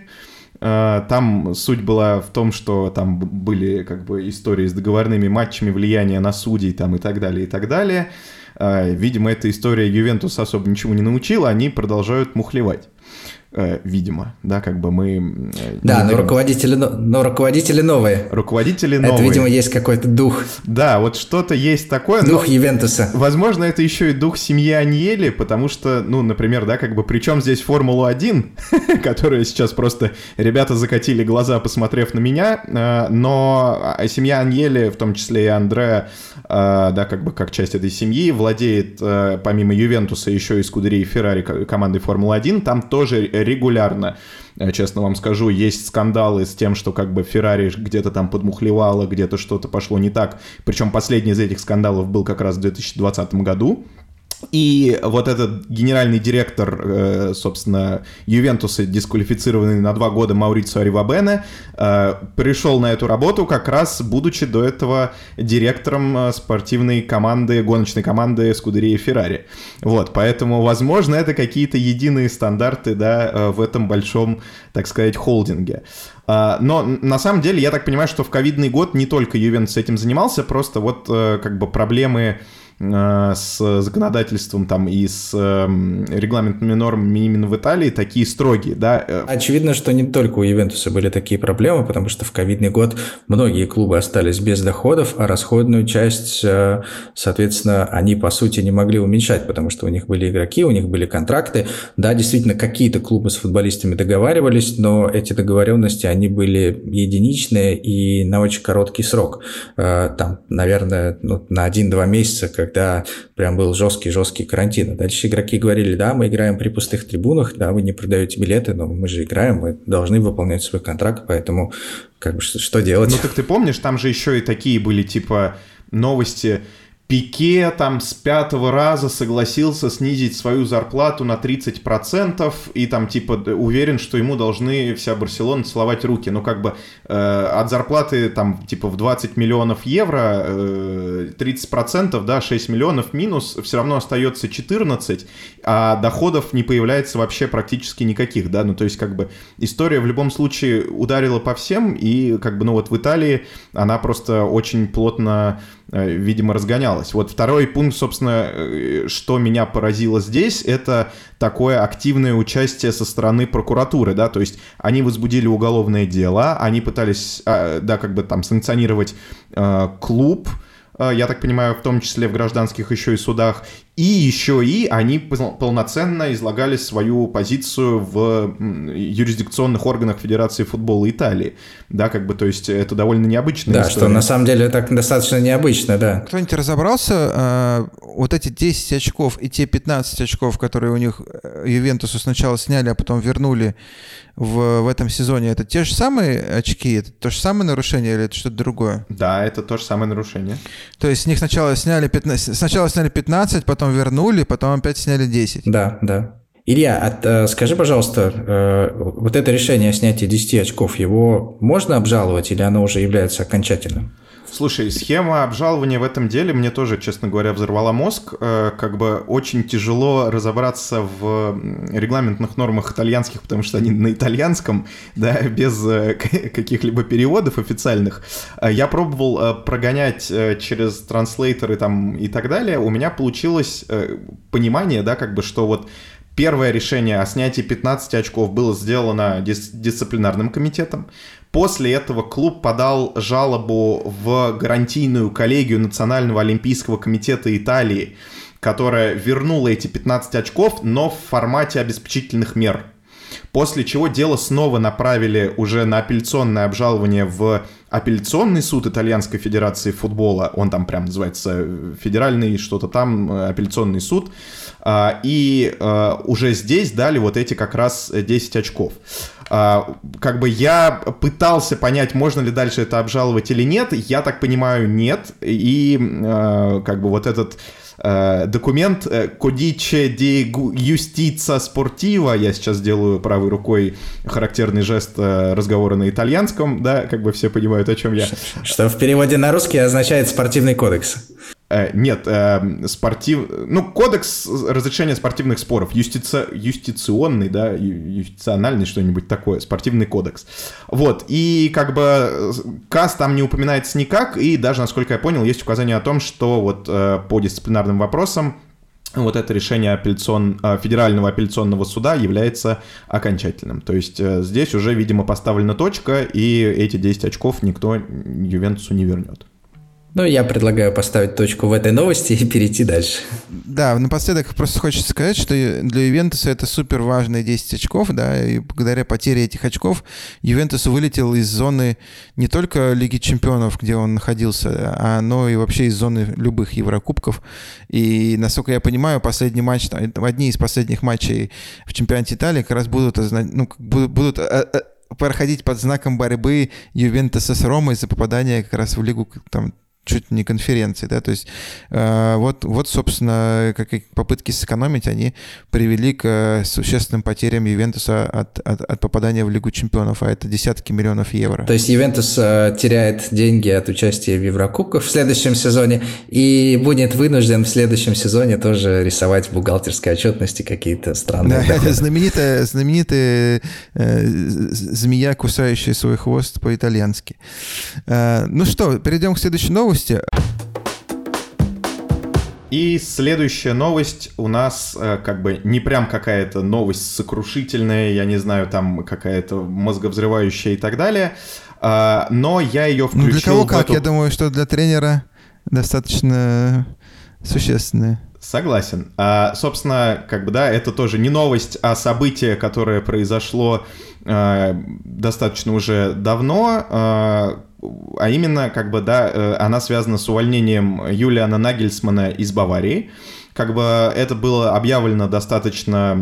S2: Э, там суть была в том, что там были как бы истории с договорными матчами, влияние на судей там и так далее, и так далее. Э, видимо, эта история Ювентус особо ничего не научила, они продолжают мухлевать. Э, видимо, да, как бы мы...
S3: Э, да, но руководители, но руководители новые.
S2: Руководители новые.
S3: Это, видимо, есть какой-то дух.
S2: Да, вот что-то есть такое.
S3: Дух Ювентуса.
S2: Возможно, это еще и дух семьи Аньели, потому что, ну, например, да, как бы, причем здесь Формула-1, которая сейчас просто, ребята закатили глаза, посмотрев на меня, э, но семья Аньели, в том числе и Андре, да, как бы, как часть этой семьи, владеет, помимо Ювентуса, еще и Скудерей Феррари командой Формулы-1, там тоже регулярно. Э, честно вам скажу, есть скандалы с тем, что как бы Феррари где-то там подмухлевало, где-то что-то пошло не так. Причем последний из этих скандалов был как раз в 2020 году. И вот этот генеральный директор, э, собственно, Ювентуса, дисквалифицированный на два года Маурицио Аривабене, э, пришел на эту работу как раз будучи до этого директором э, спортивной команды, гоночной команды Скудерии Феррари. Вот, поэтому, возможно, это какие-то единые стандарты, да, в этом большом, так сказать, холдинге. Но на самом деле, я так понимаю, что в ковидный год не только Ювентус этим занимался, просто вот как бы проблемы с законодательством там и с эм, регламентными нормами именно в Италии такие строгие, да.
S3: Э. Очевидно, что не только у Ювентуса были такие проблемы, потому что в ковидный год многие клубы остались без доходов, а расходную часть, э, соответственно, они по сути не могли уменьшать, потому что у них были игроки, у них были контракты. Да, действительно, какие-то клубы с футболистами договаривались, но эти договоренности, они были единичные и на очень короткий срок. Там, наверное, ну, на один-два месяца, как когда прям был жесткий-жесткий карантин. А дальше игроки говорили, да, мы играем при пустых трибунах, да, вы не продаете билеты, но мы же играем, мы должны выполнять свой контракт, поэтому как бы что, что делать?
S2: Ну так ты помнишь, там же еще и такие были типа новости, Пике там с пятого раза согласился снизить свою зарплату на 30% и там типа уверен, что ему должны вся Барселона целовать руки. Ну как бы э, от зарплаты там типа в 20 миллионов евро э, 30%, да, 6 миллионов минус, все равно остается 14, а доходов не появляется вообще практически никаких, да, ну то есть как бы история в любом случае ударила по всем и как бы ну вот в Италии она просто очень плотно видимо, разгонялось. Вот второй пункт, собственно, э, что меня поразило здесь, это такое активное участие со стороны прокуратуры, да, то есть они возбудили уголовное дело, они пытались, а, да, как бы там санкционировать э, клуб, я так понимаю, в том числе в гражданских еще и судах, и еще и они полноценно излагали свою позицию в юрисдикционных органах Федерации футбола Италии. Да, как бы, то есть это довольно необычно.
S3: Да, история. что на самом деле так достаточно необычно, да.
S1: Кто-нибудь разобрался, э, вот эти 10 очков и те 15 очков, которые у них э, Ювентусу сначала сняли, а потом вернули в, в этом сезоне, это те же самые очки? Это то же самое нарушение или это что-то другое?
S2: Да, это то же самое нарушение.
S1: То есть с них сначала сняли 15, сначала сняли 15, потом вернули, потом опять сняли 10.
S3: Да, да. Илья, а, э, скажи, пожалуйста, э, вот это решение о снятии 10 очков, его можно обжаловать или оно уже является окончательным?
S2: Слушай, схема обжалования в этом деле мне тоже, честно говоря, взорвала мозг. Э, как бы очень тяжело разобраться в регламентных нормах итальянских, потому что они на итальянском, да, без э, каких-либо переводов официальных. Э, я пробовал прогонять через транслейтеры там и так далее. У меня получилось понимание, да, как бы, что вот Первое решение о снятии 15 очков было сделано дис- дисциплинарным комитетом. После этого клуб подал жалобу в гарантийную коллегию Национального олимпийского комитета Италии, которая вернула эти 15 очков, но в формате обеспечительных мер. После чего дело снова направили уже на апелляционное обжалование в апелляционный суд Итальянской Федерации футбола. Он там прям называется федеральный что-то там, апелляционный суд. А, и а, уже здесь дали вот эти как раз 10 очков. А, как бы я пытался понять, можно ли дальше это обжаловать или нет. Я так понимаю, нет. И как бы вот этот документ Кодиче ди юстица спортива, я сейчас делаю правой рукой характерный жест разговора на итальянском, да, как бы все понимают, о чем я.
S3: Что в переводе на русский означает спортивный кодекс.
S2: Э, нет, э, спортив... Ну, кодекс разрешения спортивных споров, юстици... юстиционный, да, юстициональный что-нибудь такое, спортивный кодекс. Вот, и как бы э, КАС там не упоминается никак, и даже, насколько я понял, есть указание о том, что вот по дисциплинарным вопросам вот это решение апелляцион... Федерального апелляционного суда является окончательным. То есть здесь уже, видимо, поставлена точка, и эти 10 очков никто Ювентусу не вернет.
S3: Ну, я предлагаю поставить точку в этой новости и перейти дальше.
S1: Да, напоследок просто хочется сказать, что для Ювентуса это супер важные 10 очков, да, и благодаря потере этих очков Ювентус вылетел из зоны не только Лиги Чемпионов, где он находился, а, но и вообще из зоны любых Еврокубков. И, насколько я понимаю, последний матч, одни из последних матчей в чемпионате Италии как раз будут, ну, будут э, э, проходить под знаком борьбы Ювентуса с Ромой за попадание как раз в Лигу там, чуть не конференции, да, то есть э, вот, вот, собственно, как попытки сэкономить, они привели к э, существенным потерям Ювентуса от, от, от попадания в Лигу чемпионов, а это десятки миллионов евро.
S3: То есть Ювентус э, теряет деньги от участия в Еврокубках в следующем сезоне и будет вынужден в следующем сезоне тоже рисовать в бухгалтерской отчетности какие-то странные
S1: Да, это знаменитая, знаменитая э, змея, кусающая свой хвост по-итальянски. Э, ну что, перейдем к следующей новости новости.
S2: И следующая новость у нас э, как бы не прям какая-то новость сокрушительная, я не знаю, там какая-то мозговзрывающая и так далее, э, но я ее включил... Ну
S1: для кого как?
S2: Эту...
S1: Я думаю, что для тренера достаточно существенная.
S2: Согласен. А, собственно, как бы, да, это тоже не новость, а событие, которое произошло э, достаточно уже давно, э, а именно, как бы, да, э, она связана с увольнением Юлиана Нагельсмана из Баварии. Как бы это было объявлено достаточно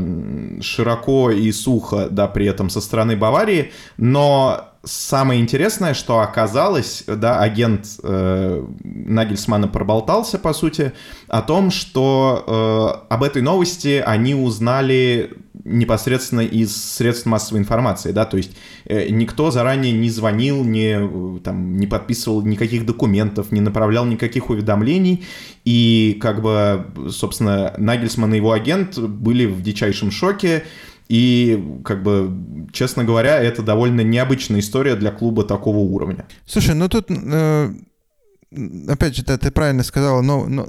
S2: широко и сухо, да, при этом со стороны Баварии, но самое интересное, что оказалось, да, агент э, Нагельсмана проболтался, по сути, о том, что э, об этой новости они узнали непосредственно из средств массовой информации, да, то есть э, никто заранее не звонил, не, э, там, не подписывал никаких документов, не направлял никаких уведомлений, и как бы, собственно, Нагельсман и его агент были в дичайшем шоке, и, как бы, честно говоря, это довольно необычная история для клуба такого уровня.
S1: Слушай, ну тут э, опять же, да, ты правильно сказала, но, но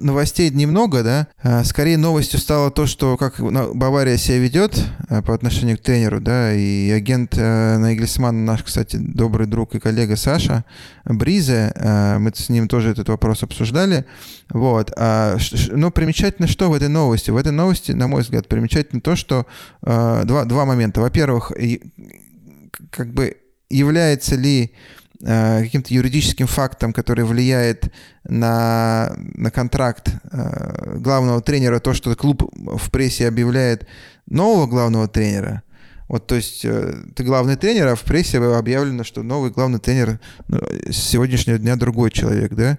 S1: новостей немного, да. А, скорее новостью стало то, что как Бавария себя ведет а, по отношению к тренеру, да, и агент э, Нагельсман, наш, кстати, добрый друг и коллега Саша Бризе, э, мы с ним тоже этот вопрос обсуждали, вот. Но примечательно, что в этой новости? В этой новости, на мой взгляд, примечательно то, что э, два, два момента. Во-первых, как бы является ли каким-то юридическим фактом, который влияет на, на контракт э, главного тренера, то, что клуб в прессе объявляет нового главного тренера. Вот, то есть э, ты главный тренер, а в прессе объявлено, что новый главный тренер ну, с сегодняшнего дня другой человек, да?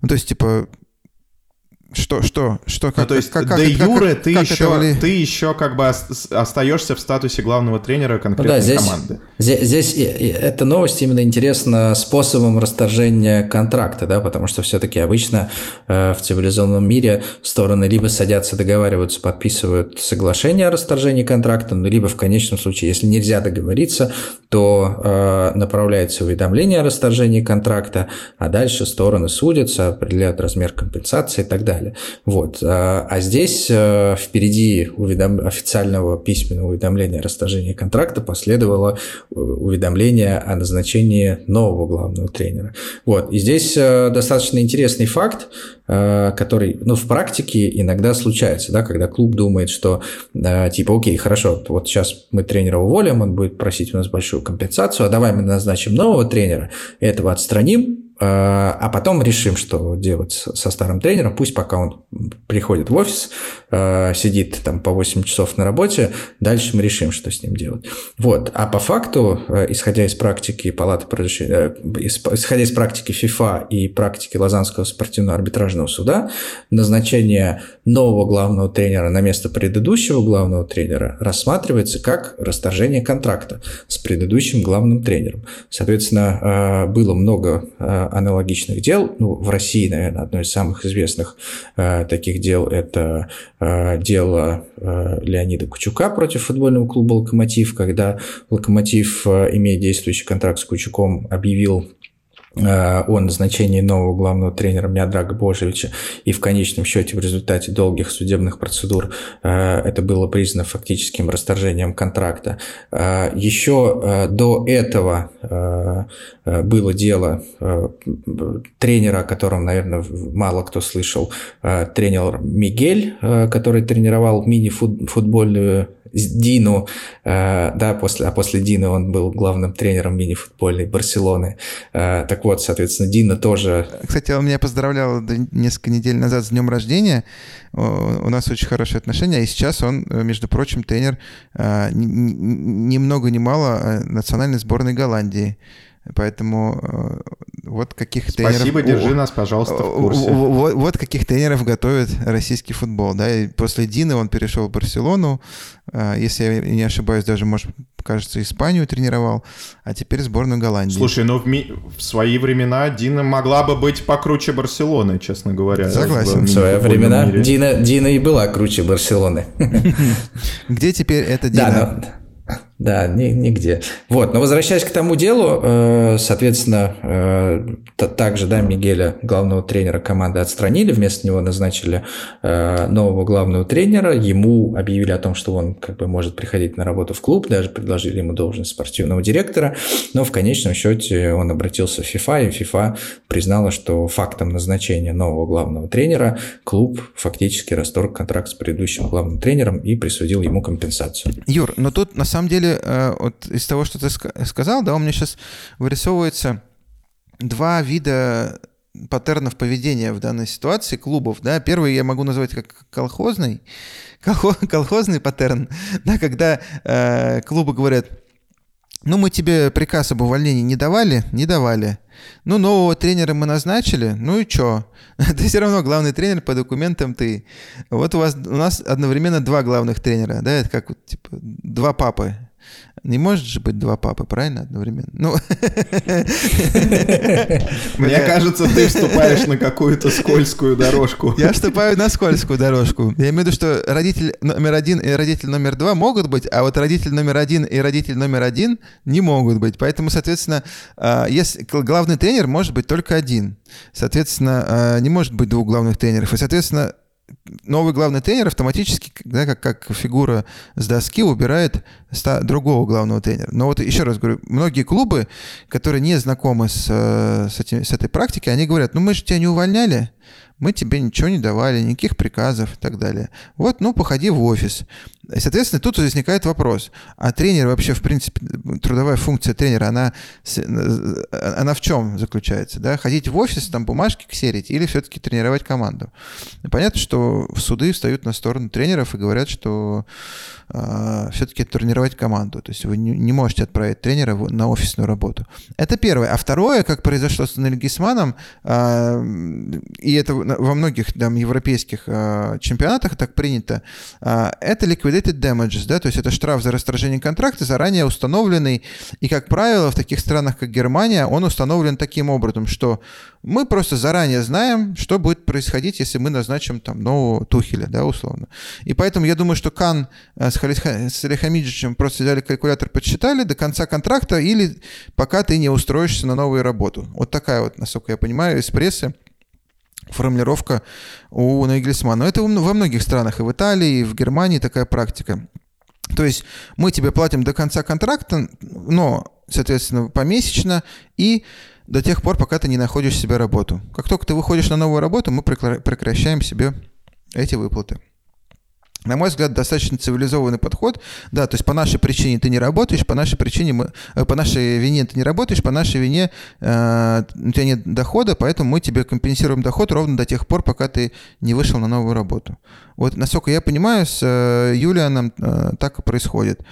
S1: Ну, то есть, типа, что, что, что,
S2: как, ну, то есть, как, как, де юре ты, как еще, вали... ты еще как бы остаешься в статусе главного тренера конкретной ну, да, здесь, команды.
S3: Здесь, здесь эта новость именно интересна способом расторжения контракта, да, потому что все-таки обычно э, в цивилизованном мире стороны либо садятся, договариваются, подписывают соглашение о расторжении контракта, ну, либо в конечном случае, если нельзя договориться, то э, направляется уведомление о расторжении контракта, а дальше стороны судятся, определяют размер компенсации и так далее далее. Вот. А, а здесь э, впереди уведом... официального письменного уведомления о расторжении контракта последовало э, уведомление о назначении нового главного тренера. Вот. И здесь э, достаточно интересный факт, который ну, в практике иногда случается, да, когда клуб думает, что типа, окей, хорошо, вот сейчас мы тренера уволим, он будет просить у нас большую компенсацию, а давай мы назначим нового тренера, этого отстраним, а потом решим, что делать со старым тренером. Пусть пока он приходит в офис, э, сидит там по 8 часов на работе, дальше мы решим, что с ним делать. Вот. А по факту, э, исходя из практики Палаты исходя из практики ФИФА и практики Лозаннского спортивного арбитражного суда, назначение нового главного тренера на место предыдущего главного тренера рассматривается как расторжение контракта с предыдущим главным тренером. Соответственно, было много аналогичных дел. Ну, в России, наверное, одно из самых известных э, таких дел – это э, дело э, Леонида Кучука против футбольного клуба «Локомотив», когда «Локомотив», имея действующий контракт с Кучуком, объявил о назначении нового главного тренера Миодрага Божевича, и в конечном счете в результате долгих судебных процедур э, это было признано фактическим расторжением контракта. Э, еще до этого было дело тренера, о котором, наверное, мало кто слышал, тренер Мигель, который тренировал мини-футбольную Дину, э, да, после, а после Дины он был главным тренером мини-футбольной Барселоны. Э, так вот, соответственно, Дина тоже...
S1: Кстати, он меня поздравлял несколько недель назад с днем рождения. У нас очень хорошие отношения, и сейчас он, между прочим, тренер ни много ни мало национальной сборной Голландии. Поэтому э, вот каких
S2: Спасибо, тренеров... Спасибо, держи нас, пожалуйста, в курсе.
S1: Вот, вот каких тренеров готовит российский футбол. Да? И после Дины он перешел в Барселону. Э, если я не ошибаюсь, даже, может, кажется, Испанию тренировал, а теперь сборную Голландии.
S2: Слушай, ну в, ми... в свои времена Дина могла бы быть покруче Барселоны, честно говоря.
S1: Согласен.
S3: В, свои времена Дина, Дина и была круче Барселоны.
S1: Где теперь эта Дина?
S3: Да, ни, нигде. Вот, но возвращаясь к тому делу, э, соответственно, э, также, да, Мигеля, главного тренера команды, отстранили, вместо него назначили э, нового главного тренера, ему объявили о том, что он как бы может приходить на работу в клуб, даже предложили ему должность спортивного директора, но в конечном счете он обратился в ФИФА, и ФИФА признала, что фактом назначения нового главного тренера клуб фактически расторг контракт с предыдущим главным тренером и присудил ему компенсацию.
S1: Юр, но тут на самом деле Э, вот из того, что ты сказал, да, у меня сейчас вырисовывается два вида паттернов поведения в данной ситуации клубов, да, первый я могу назвать как колхозный, колхозный паттерн, да, когда э, клубы говорят, ну, мы тебе приказ об увольнении не давали? Не давали. Ну, нового тренера мы назначили, ну и чё? Ты все равно главный тренер по документам ты. Вот у вас у нас одновременно два главных тренера, да, это как типа два папы. Не может же быть два папы, правильно, одновременно? Ну,
S2: Мне кажется, ты вступаешь на какую-то скользкую дорожку.
S1: Я вступаю на скользкую дорожку. Я имею в виду, что родитель номер один и родитель номер два могут быть, а вот родитель номер один и родитель номер один не могут быть. Поэтому, соответственно, а, если главный тренер может быть только один. Соответственно, а, не может быть двух главных тренеров. И, соответственно, новый главный тренер автоматически, да, как, как фигура с доски, убирает другого главного тренера. Но вот еще раз говорю, многие клубы, которые не знакомы с, э, с, этим, с этой практикой, они говорят, ну мы же тебя не увольняли, мы тебе ничего не давали, никаких приказов и так далее. Вот, ну, походи в офис. И, соответственно, тут возникает вопрос, а тренер вообще, в принципе, трудовая функция тренера, она, она в чем заключается? Да? Ходить в офис, там бумажки ксерить или все-таки тренировать команду? Понятно, что в суды встают на сторону тренеров и говорят, что э, все-таки тренировать команду. То есть вы не, не можете отправить тренера на офисную работу. Это первое. А второе, как произошло с Нельгисманом, э, и это во многих там, европейских э, чемпионатах так принято, э, это liquidated damages, да, то есть это штраф за расторжение контракта, заранее установленный, и, как правило, в таких странах, как Германия, он установлен таким образом, что мы просто заранее знаем, что будет происходить, если мы назначим там нового Тухеля, да, условно. И поэтому я думаю, что Кан с Халихамиджичем просто взяли калькулятор, подсчитали до конца контракта или пока ты не устроишься на новую работу. Вот такая вот, насколько я понимаю, из прессы формулировка у Нейгельсмана. Но это во многих странах, и в Италии, и в Германии такая практика. То есть мы тебе платим до конца контракта, но, соответственно, помесячно, и до тех пор, пока ты не находишь себе работу. Как только ты выходишь на новую работу, мы прекращаем себе эти выплаты. На мой взгляд, достаточно цивилизованный подход. Да, то есть по нашей причине ты не работаешь, по нашей причине мы, э, по нашей вине ты не работаешь, по нашей вине э, у тебя нет дохода, поэтому мы тебе компенсируем доход ровно до тех пор, пока ты не вышел на новую работу. Вот, насколько я понимаю, с э, Юлианом э, так и происходит.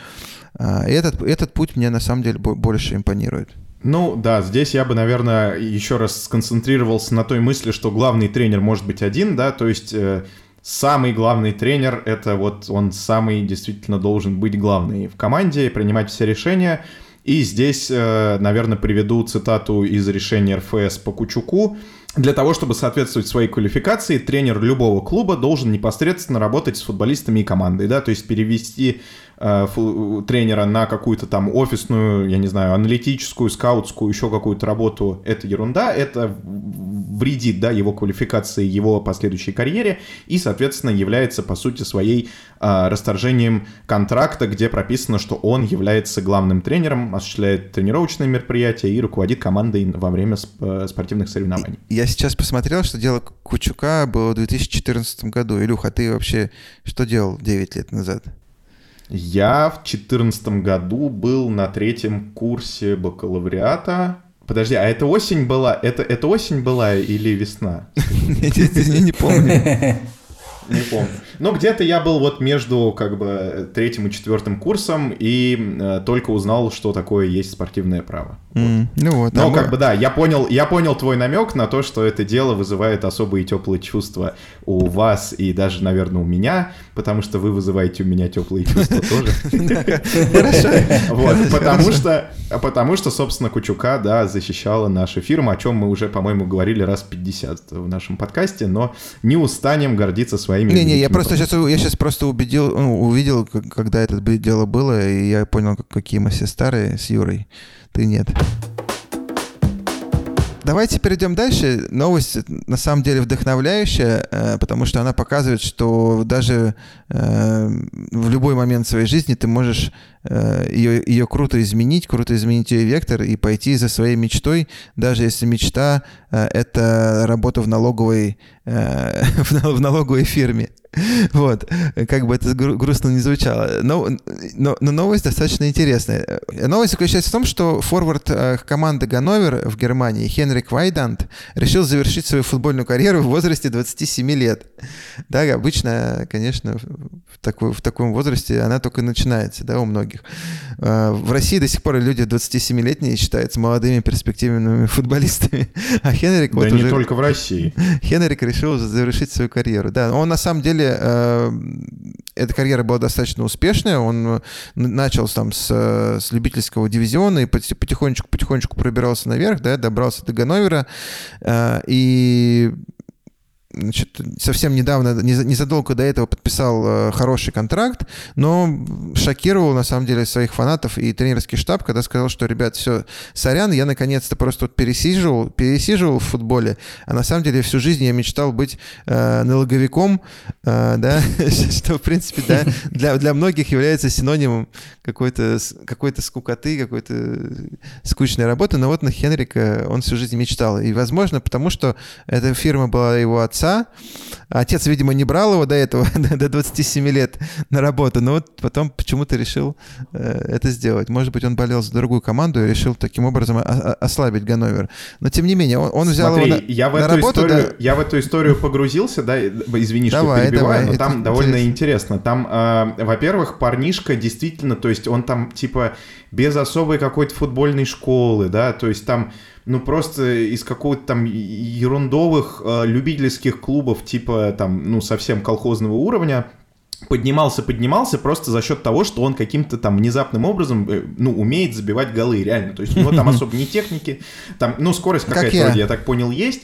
S1: Э, этот, этот путь мне на самом деле больше импонирует.
S2: Ну да, здесь я бы, наверное, еще раз сконцентрировался на той мысли, что главный тренер может быть один, да, то есть э, самый главный тренер, это вот он самый действительно должен быть главный в команде, принимать все решения. И здесь, э, наверное, приведу цитату из решения РФС по Кучуку. Для того, чтобы соответствовать своей квалификации, тренер любого клуба должен непосредственно работать с футболистами и командой, да, то есть перевести тренера на какую-то там офисную, я не знаю, аналитическую, скаутскую, еще какую-то работу, это ерунда, это вредит, да, его квалификации, его последующей карьере и, соответственно, является, по сути, своей э, расторжением контракта, где прописано, что он является главным тренером, осуществляет тренировочные мероприятия и руководит командой во время сп- спортивных соревнований.
S1: Я сейчас посмотрел, что дело Кучука было в 2014 году. Илюха, а ты вообще что делал 9 лет назад?
S2: Я в 2014 году был на третьем курсе бакалавриата. Подожди, а это осень была? Это, это осень была или весна?
S1: Я не помню.
S2: Не помню. Но где-то я был вот между как бы третьим и четвертым курсом и э, только узнал, что такое есть спортивное право.
S1: Mm, вот. Ну вот.
S2: Но а как мы... бы да, я понял, я понял твой намек на то, что это дело вызывает особые теплые чувства у вас и даже, наверное, у меня, потому что вы вызываете у меня теплые чувства тоже.
S1: Хорошо.
S2: Вот, потому что, потому что, собственно, Кучука, да, защищала нашу фирму, о чем мы уже, по-моему, говорили раз 50 в нашем подкасте, но не устанем гордиться своими.
S1: Не-не, я просто сейчас, я сейчас просто убедил, ну, увидел, когда это дело было, и я понял, какие мы все старые с Юрой. Ты нет. Давайте перейдем дальше. Новость на самом деле вдохновляющая, э, потому что она показывает, что даже э, в любой момент своей жизни ты можешь ее, э, ее круто изменить, круто изменить ее вектор и пойти за своей мечтой, даже если мечта — это работа в налоговой, в налоговой фирме. Вот, как бы это грустно не звучало. Но, но, но новость достаточно интересная. Новость заключается в том, что форвард э, команды Ганновер в Германии Хенрик Вайдант решил завершить свою футбольную карьеру в возрасте 27 лет. Да, обычно, конечно, в, такой, в таком возрасте она только начинается, да, у многих многих. Э, в России до сих пор люди 27-летние считаются молодыми перспективными футболистами, а Хенрик...
S2: Да
S1: вот
S2: не
S1: уже...
S2: только в России.
S1: Хенрик решил завершить свою карьеру. Да, он на самом деле... Э, эта карьера была достаточно успешная. Он начал там с, с любительского дивизиона и потихонечку-потихонечку пробирался наверх, да, добрался до Ганновера. И значит, совсем недавно, незадолго до этого подписал э, хороший контракт, но шокировал, на самом деле, своих фанатов и тренерский штаб, когда сказал, что, ребят, все, сорян, я наконец-то просто вот пересиживал, пересиживал в футболе, а на самом деле всю жизнь я мечтал быть э, налоговиком, э, да, что, в принципе, да, для, для многих является синонимом какой-то какой скукоты, какой-то скучной работы, но вот на Хенрика он всю жизнь мечтал, и, возможно, потому что эта фирма была его отца, отца. Отец, видимо, не брал его до этого, до 27 лет на работу, но вот потом почему-то решил э, это сделать. Может быть, он болел за другую команду и решил таким образом ослабить Ганновер. Но, тем не менее, он, он взял
S2: Смотри,
S1: его на,
S2: я в
S1: на
S2: эту
S1: работу.
S2: Историю,
S1: да.
S2: Я в эту историю погрузился, да, извини,
S1: давай,
S2: что перебиваю,
S1: давай,
S2: но там довольно
S1: интересно.
S2: интересно. Там, э, во-первых, парнишка действительно, то есть он там, типа, без особой какой-то футбольной школы, да, то есть там ну просто из какого-то там ерундовых э, любительских клубов типа там, ну совсем колхозного уровня, поднимался, поднимался просто за счет того, что он каким-то там внезапным образом, э, ну, умеет забивать голы, реально. То есть у него там особо не техники, там, ну, скорость какая-то
S1: я.
S2: вроде, я так понял, есть.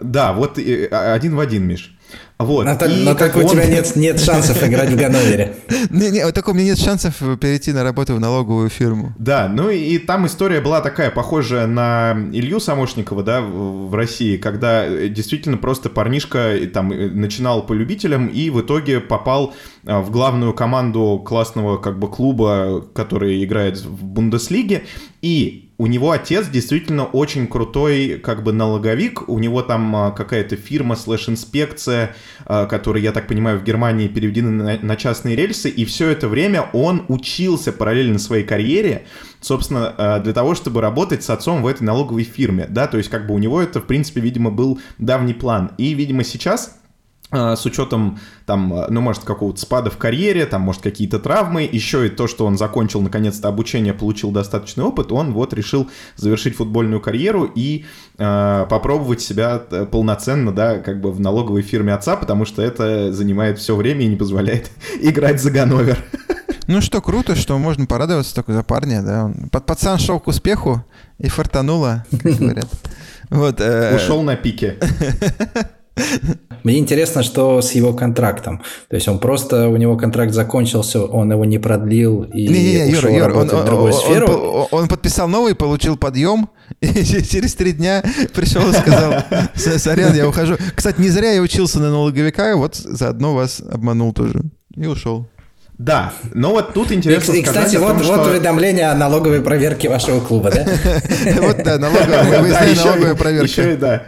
S2: Да, вот э, один в один, Миш. Вот.
S3: Но,
S2: и
S3: но так
S2: он...
S3: у тебя нет, нет шансов играть в Ганновере.
S1: Не, не, вот так у меня нет шансов перейти на работу в налоговую фирму.
S2: Да, ну и, и там история была такая, похожая на Илью Самошникова, да, в, в России, когда э, действительно просто парнишка там э, начинал по любителям и в итоге попал э, в главную команду классного как бы клуба, который играет в Бундеслиге, и у него отец действительно очень крутой как бы налоговик, у него там а, какая-то фирма слэш-инспекция, а, которая, я так понимаю, в Германии переведены на, на частные рельсы, и все это время он учился параллельно своей карьере, собственно, а, для того, чтобы работать с отцом в этой налоговой фирме, да, то есть как бы у него это, в принципе, видимо, был давний план, и, видимо, сейчас с учетом, там, ну, может, какого-то спада в карьере, там, может, какие-то травмы, еще и то, что он закончил, наконец-то, обучение, получил достаточный опыт, он вот решил завершить футбольную карьеру и э, попробовать себя полноценно, да, как бы в налоговой фирме отца, потому что это занимает все время и не позволяет играть за Ганновер.
S1: Ну что, круто, что можно порадоваться только за парня, да. Пацан шел к успеху и фартануло, как говорят. Вот,
S2: э... Ушел на пике.
S3: Мне интересно, что с его контрактом. То есть он просто, у него контракт закончился, он его не продлил и
S1: не, не, не,
S3: ушел
S1: Юра, Юра, он,
S3: в другую
S1: он,
S3: сферу.
S1: Он, он подписал новый, получил подъем, и через три дня пришел и сказал, сорян, я ухожу. Кстати, не зря я учился на налоговика, вот заодно вас обманул тоже. И ушел.
S2: Да, но вот тут интересно
S3: и,
S2: сказать
S3: кстати,
S2: о том,
S3: вот,
S2: что...
S3: вот уведомление о налоговой проверке вашего клуба, да?
S1: Вот, да, налоговая проверка.
S2: Еще и да.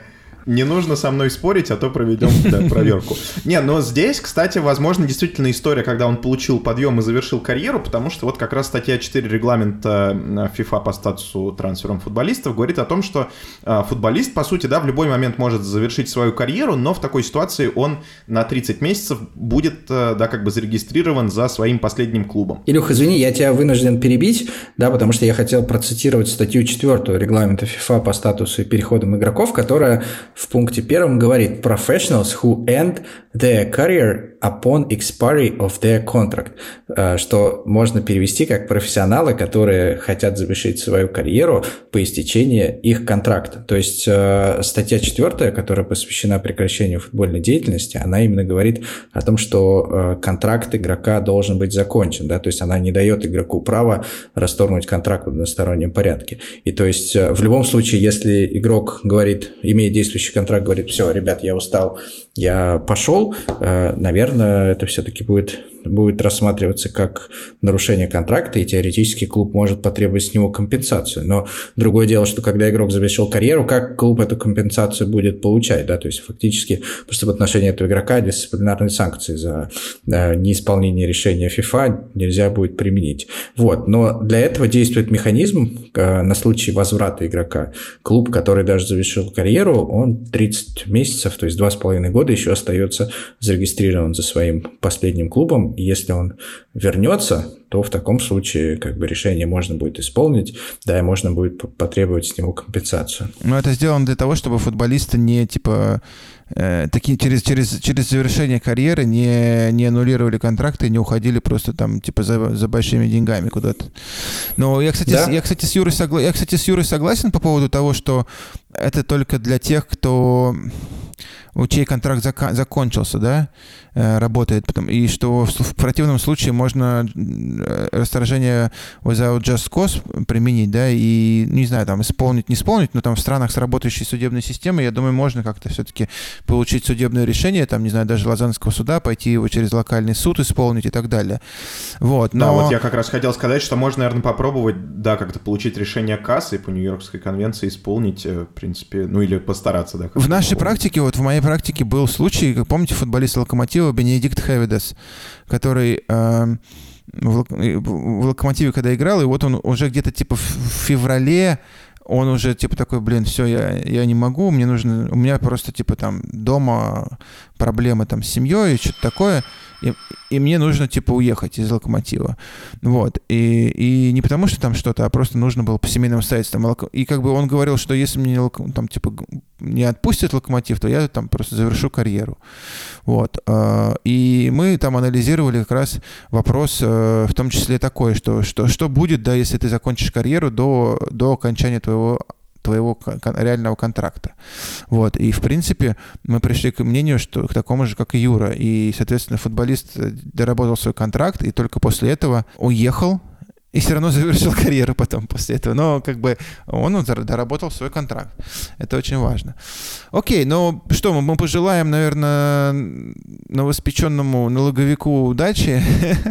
S2: Не нужно со мной спорить, а то проведем да, проверку. Не, но здесь, кстати, возможно, действительно история, когда он получил подъем и завершил карьеру, потому что вот как раз статья 4 регламента FIFA по статусу трансфером футболистов говорит о том, что а, футболист, по сути, да, в любой момент может завершить свою карьеру, но в такой ситуации он на 30 месяцев будет, э, да, как бы зарегистрирован за своим последним клубом.
S3: Илюх, извини, я тебя вынужден перебить, да, потому что я хотел процитировать статью 4 регламента FIFA по статусу и переходам игроков, которая в пункте первом говорит «professionals who end their career upon expiry of their contract», э, что можно перевести как профессионалы, которые хотят завершить свою карьеру по истечении их контракта. То есть э, статья четвертая, которая посвящена прекращению футбольной деятельности, она именно говорит о том, что э, контракт игрока должен быть закончен, да, то есть она не дает игроку права расторгнуть контракт в одностороннем порядке. И то есть в любом случае, если игрок говорит, имеет действующий контракт, говорит, все, ребят, я устал, я пошел, наверное, это все-таки будет будет рассматриваться как нарушение контракта, и теоретически клуб может потребовать с него компенсацию. Но другое дело, что когда игрок завершил карьеру, как клуб эту компенсацию будет получать, да, то есть фактически просто в отношении этого игрока дисциплинарные санкции за да, неисполнение решения FIFA нельзя будет применить. Вот, но для этого действует механизм э, на случай возврата игрока. Клуб, который даже завершил карьеру, он 30 месяцев, то есть 2,5 года еще остается зарегистрирован за своим последним клубом, И если он вернется, то в таком случае как бы решение можно будет исполнить, да, и можно будет потребовать с него компенсацию.
S1: Но это сделано для того, чтобы футболисты не типа э, такие через через через завершение карьеры не не аннулировали контракты не уходили просто там типа за, за большими деньгами куда-то. Но я кстати да? я кстати с Юрой согла... я кстати с Юрой согласен по поводу того, что это только для тех, кто у чей контракт зак- закончился, да, работает, потом, и что в, противном случае можно э, расторжение without just cause применить, да, и, не знаю, там, исполнить, не исполнить, но там в странах с работающей судебной системой, я думаю, можно как-то все-таки получить судебное решение, там, не знаю, даже Лазанского суда, пойти его через локальный суд исполнить и так далее. Вот, но...
S2: Да, вот я как раз хотел сказать, что можно, наверное, попробовать, да, как-то получить решение кассы по Нью-Йоркской конвенции, исполнить, э, в принципе, ну или постараться, да.
S1: В нашей практике, вот в моей практике был случай, как помните, футболист Локомотива Бенедикт Хевидес, который э, в, в Локомотиве когда играл, и вот он уже где-то типа в феврале он уже типа такой, блин, все, я, я не могу, мне нужно, у меня просто типа там дома проблемы там с семьей и что-то такое и, и мне нужно, типа, уехать из локомотива. Вот. И, и не потому, что там что-то, а просто нужно было по семейным обстоятельствам. И как бы он говорил, что если мне там, типа, не отпустят локомотив, то я там просто завершу карьеру. Вот. А, и мы там анализировали как раз вопрос, э, в том числе такой, что, что, что будет, да, если ты закончишь карьеру до, до окончания твоего твоего реального контракта. Вот. И, в принципе, мы пришли к мнению, что к такому же, как и Юра. И, соответственно, футболист э, доработал свой контракт и только после этого уехал и все равно завершил карьеру потом после этого. Но как бы он доработал свой контракт. Это очень важно. Окей, ну что, мы пожелаем, наверное, новоспеченному налоговику удачи.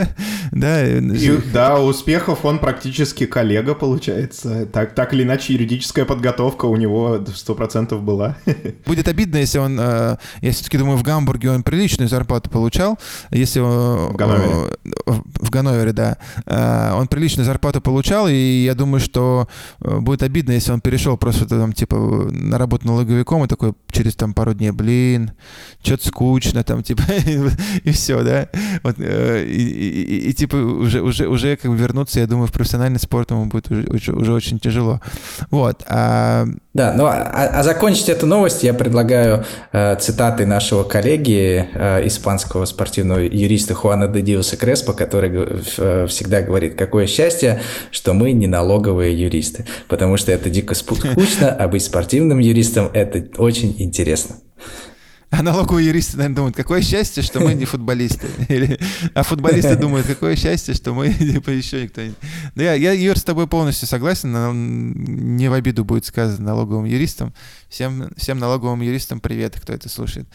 S2: да, и, да, успехов он практически коллега, получается. Так, так или иначе, юридическая подготовка у него 100% была.
S1: Будет обидно, если он, э, я все-таки думаю, в Гамбурге он приличную зарплату получал. Если
S2: в Ганновере.
S1: В Ганновере, да. Э, он приличную приличную зарплату получал, и я думаю, что э, будет обидно, если он перешел просто там, типа, на работу налоговиком и такой через там пару дней, блин, что-то скучно там, типа, и, все, да. Вот, э, и, и, и, и, типа, уже, уже, уже как бы вернуться, я думаю, в профессиональный спорт ему будет уже, уже, уже очень тяжело. Вот. А...
S3: Да, ну, а, а закончить эту новость я предлагаю э, цитатой нашего коллеги, э, испанского спортивного юриста Хуана де Диоса Креспо, который э, всегда говорит, какое счастье, что мы не налоговые юристы, потому что это дико скучно, а быть спортивным юристом – это очень интересно.
S1: А налоговые юристы, наверное, думают, какое счастье, что мы не футболисты. Или, а футболисты думают, какое счастье, что мы типа, еще никто не... Да я, я, Юр, с тобой полностью согласен. Не в обиду будет сказано налоговым юристам. Всем, всем налоговым юристам привет, кто это слушает.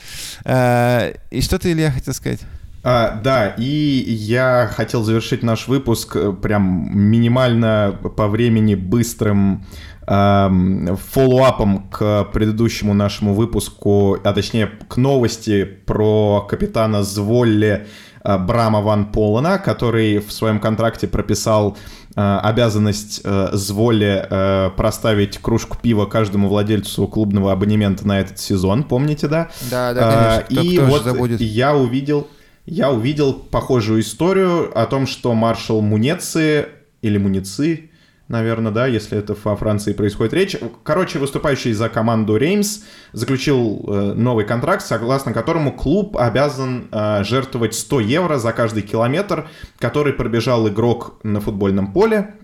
S1: А, и что ты, Илья, хотел сказать?
S2: А, да, и я хотел завершить наш выпуск э, прям минимально по времени быстрым эм, фоллоуапом к предыдущему нашему выпуску, а точнее к новости про капитана Зволли э, Брама Ван Полана, который в своем контракте прописал э, обязанность Зволли э, проставить кружку пива каждому владельцу клубного абонемента на этот сезон, помните, да?
S1: Да, да, конечно. Кто,
S2: и кто вот забудет. я увидел я увидел похожую историю о том, что маршал Мунеци или Муницы, наверное, да, если это во Франции происходит речь. Короче, выступающий за команду Реймс заключил э, новый контракт, согласно которому клуб обязан э, жертвовать 100 евро за каждый километр, который пробежал игрок на футбольном поле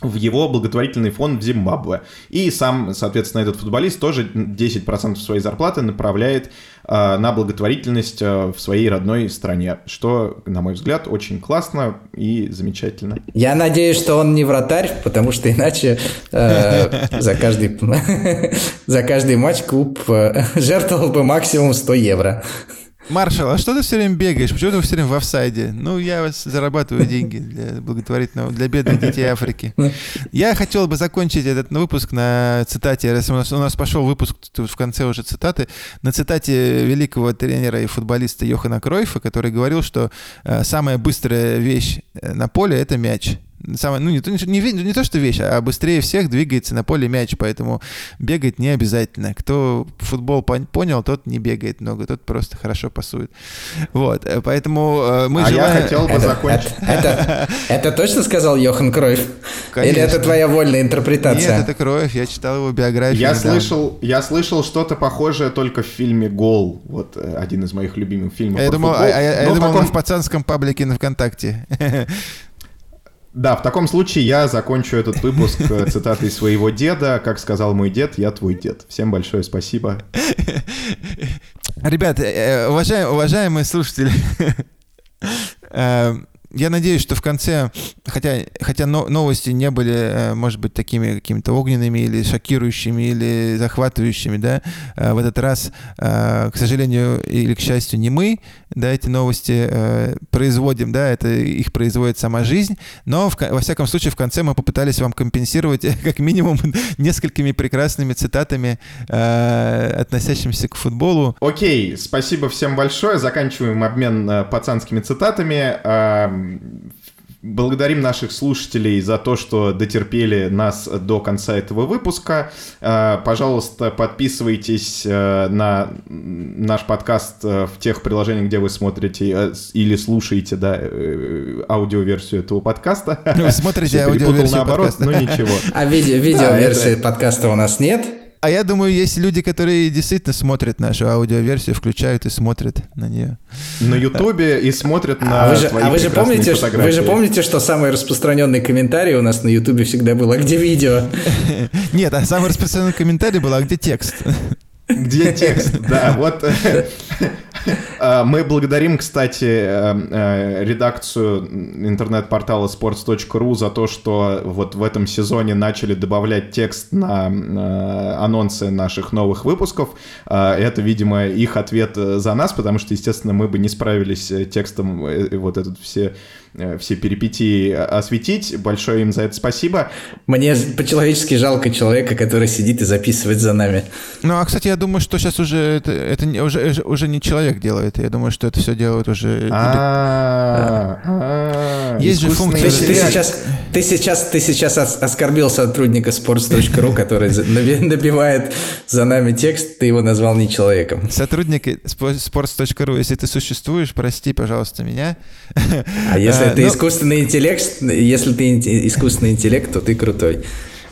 S2: в его благотворительный фонд в Зимбабве. И сам, соответственно, этот футболист тоже 10% своей зарплаты направляет э, на благотворительность э, в своей родной стране, что, на мой взгляд, очень классно и замечательно.
S3: Я надеюсь, что он не вратарь, потому что иначе э, за, каждый, за каждый матч клуб э, жертвовал бы максимум 100 евро.
S1: Маршал, а что ты все время бегаешь? Почему ты все время в офсайде? Ну, я зарабатываю деньги для благотворительного, для бедных детей Африки. Я хотел бы закончить этот выпуск на цитате, раз у нас, у нас пошел выпуск в конце уже цитаты, на цитате великого тренера и футболиста Йохана Кройфа, который говорил, что э, самая быстрая вещь э, на поле – это мяч. Самая, ну, не, не, не, не то, что вещь, а быстрее всех двигается на поле мяч, поэтому бегать не обязательно. Кто футбол понял, тот не бегает много, тот просто хорошо пасует. Вот, э, поэтому э, мы
S2: а
S1: желаем...
S2: я хотел бы
S3: Это,
S2: закончить.
S3: это, это, это точно сказал Йохан Кройф? Или это твоя вольная интерпретация?
S1: Нет, это Кроев, я читал его биографию.
S2: Я
S1: недавно.
S2: слышал, я слышал что-то похожее только в фильме «Гол». Вот э, один из моих любимых фильмов
S1: Я думал, а,
S2: футбол.
S1: а я, а я
S2: в
S1: думал,
S2: таком-
S1: в пацанском паблике на ВКонтакте.
S2: Да, в таком случае я закончу этот выпуск э, цитатой своего деда. Как сказал мой дед, я твой дед. Всем большое спасибо.
S1: Ребят, э, уважаем- уважаемые слушатели, э, я надеюсь, что в конце, хотя, хотя но- новости не были, э, может быть, такими какими-то огненными или шокирующими, или захватывающими, да, э, в этот раз, э, к сожалению или к счастью, не мы, да, эти новости производим, да, это их производит сама жизнь, но в во всяком случае в конце мы попытались вам компенсировать как минимум несколькими прекрасными цитатами, относящимися к футболу.
S2: Окей, спасибо всем большое. Заканчиваем обмен пацанскими цитатами. Благодарим наших слушателей за то, что дотерпели нас до конца этого выпуска. Э, Пожалуйста, подписывайтесь э, на наш подкаст э, в тех приложениях, где вы смотрите или слушаете да, аудиоверсию этого подкаста.
S1: Вы смотрите аудиоверсию
S2: наоборот,
S1: подкаста.
S2: ну ничего.
S3: А видео, видеоверсии подкаста у нас нет?
S1: А я думаю, есть люди, которые действительно смотрят нашу аудиоверсию, включают и смотрят на нее.
S2: На Ютубе и смотрят на
S3: А вы же,
S2: твои
S3: а вы же помните, что- вы же
S2: фотографии.
S3: помните, что самый распространенный комментарий у нас на Ютубе всегда был, а где видео?
S1: Нет, а самый распространенный комментарий был, а где текст?
S2: Где текст? Да, вот. э, Мы благодарим, кстати, э, э, редакцию интернет-портала sports.ru за то, что вот в этом сезоне начали добавлять текст на э, анонсы наших новых выпусков. Э, Это, видимо, их ответ э, за нас, потому что, естественно, мы бы не справились текстом вот этот все все перипетии осветить. Большое им за это спасибо.
S3: Мне по-человечески жалко человека, который сидит и записывает за нами.
S1: Ну, а, кстати, я думаю, что сейчас уже это, это не- уже, уже- уже не человек делает. Я думаю, что это все делают уже...
S2: А, а,
S1: Есть же
S3: Ты,
S1: функция
S3: ты сейчас, ты сейчас, ты сейчас ос- оскорбил сотрудника sports.ru, который набивает за нами текст, ты его назвал не человеком.
S1: Сотрудники sports.ru, если ты существуешь, прости, пожалуйста, меня.
S3: А если
S1: Э,
S3: ты
S1: ну,
S3: искусственный интеллект, если ты искусственный интеллект, то ты крутой.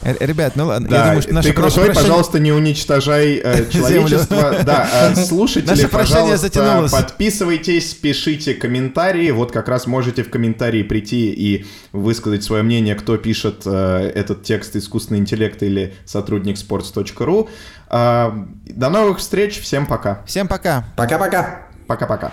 S1: э, Ребят, ну ладно, я
S2: Да,
S1: думаю, что наше
S2: ты крутой, пожалуйста, не уничтожай э, человечество. Да, э, слушатели,
S1: Наше прощание
S2: пожалуйста,
S1: затянулось.
S2: подписывайтесь, пишите комментарии. Вот как раз можете в комментарии прийти и высказать свое мнение, кто пишет э, этот текст искусственный интеллект или сотрудник sports.ru. А, До новых встреч, всем пока.
S1: Всем пока.
S3: Пока-пока.
S2: Пока-пока.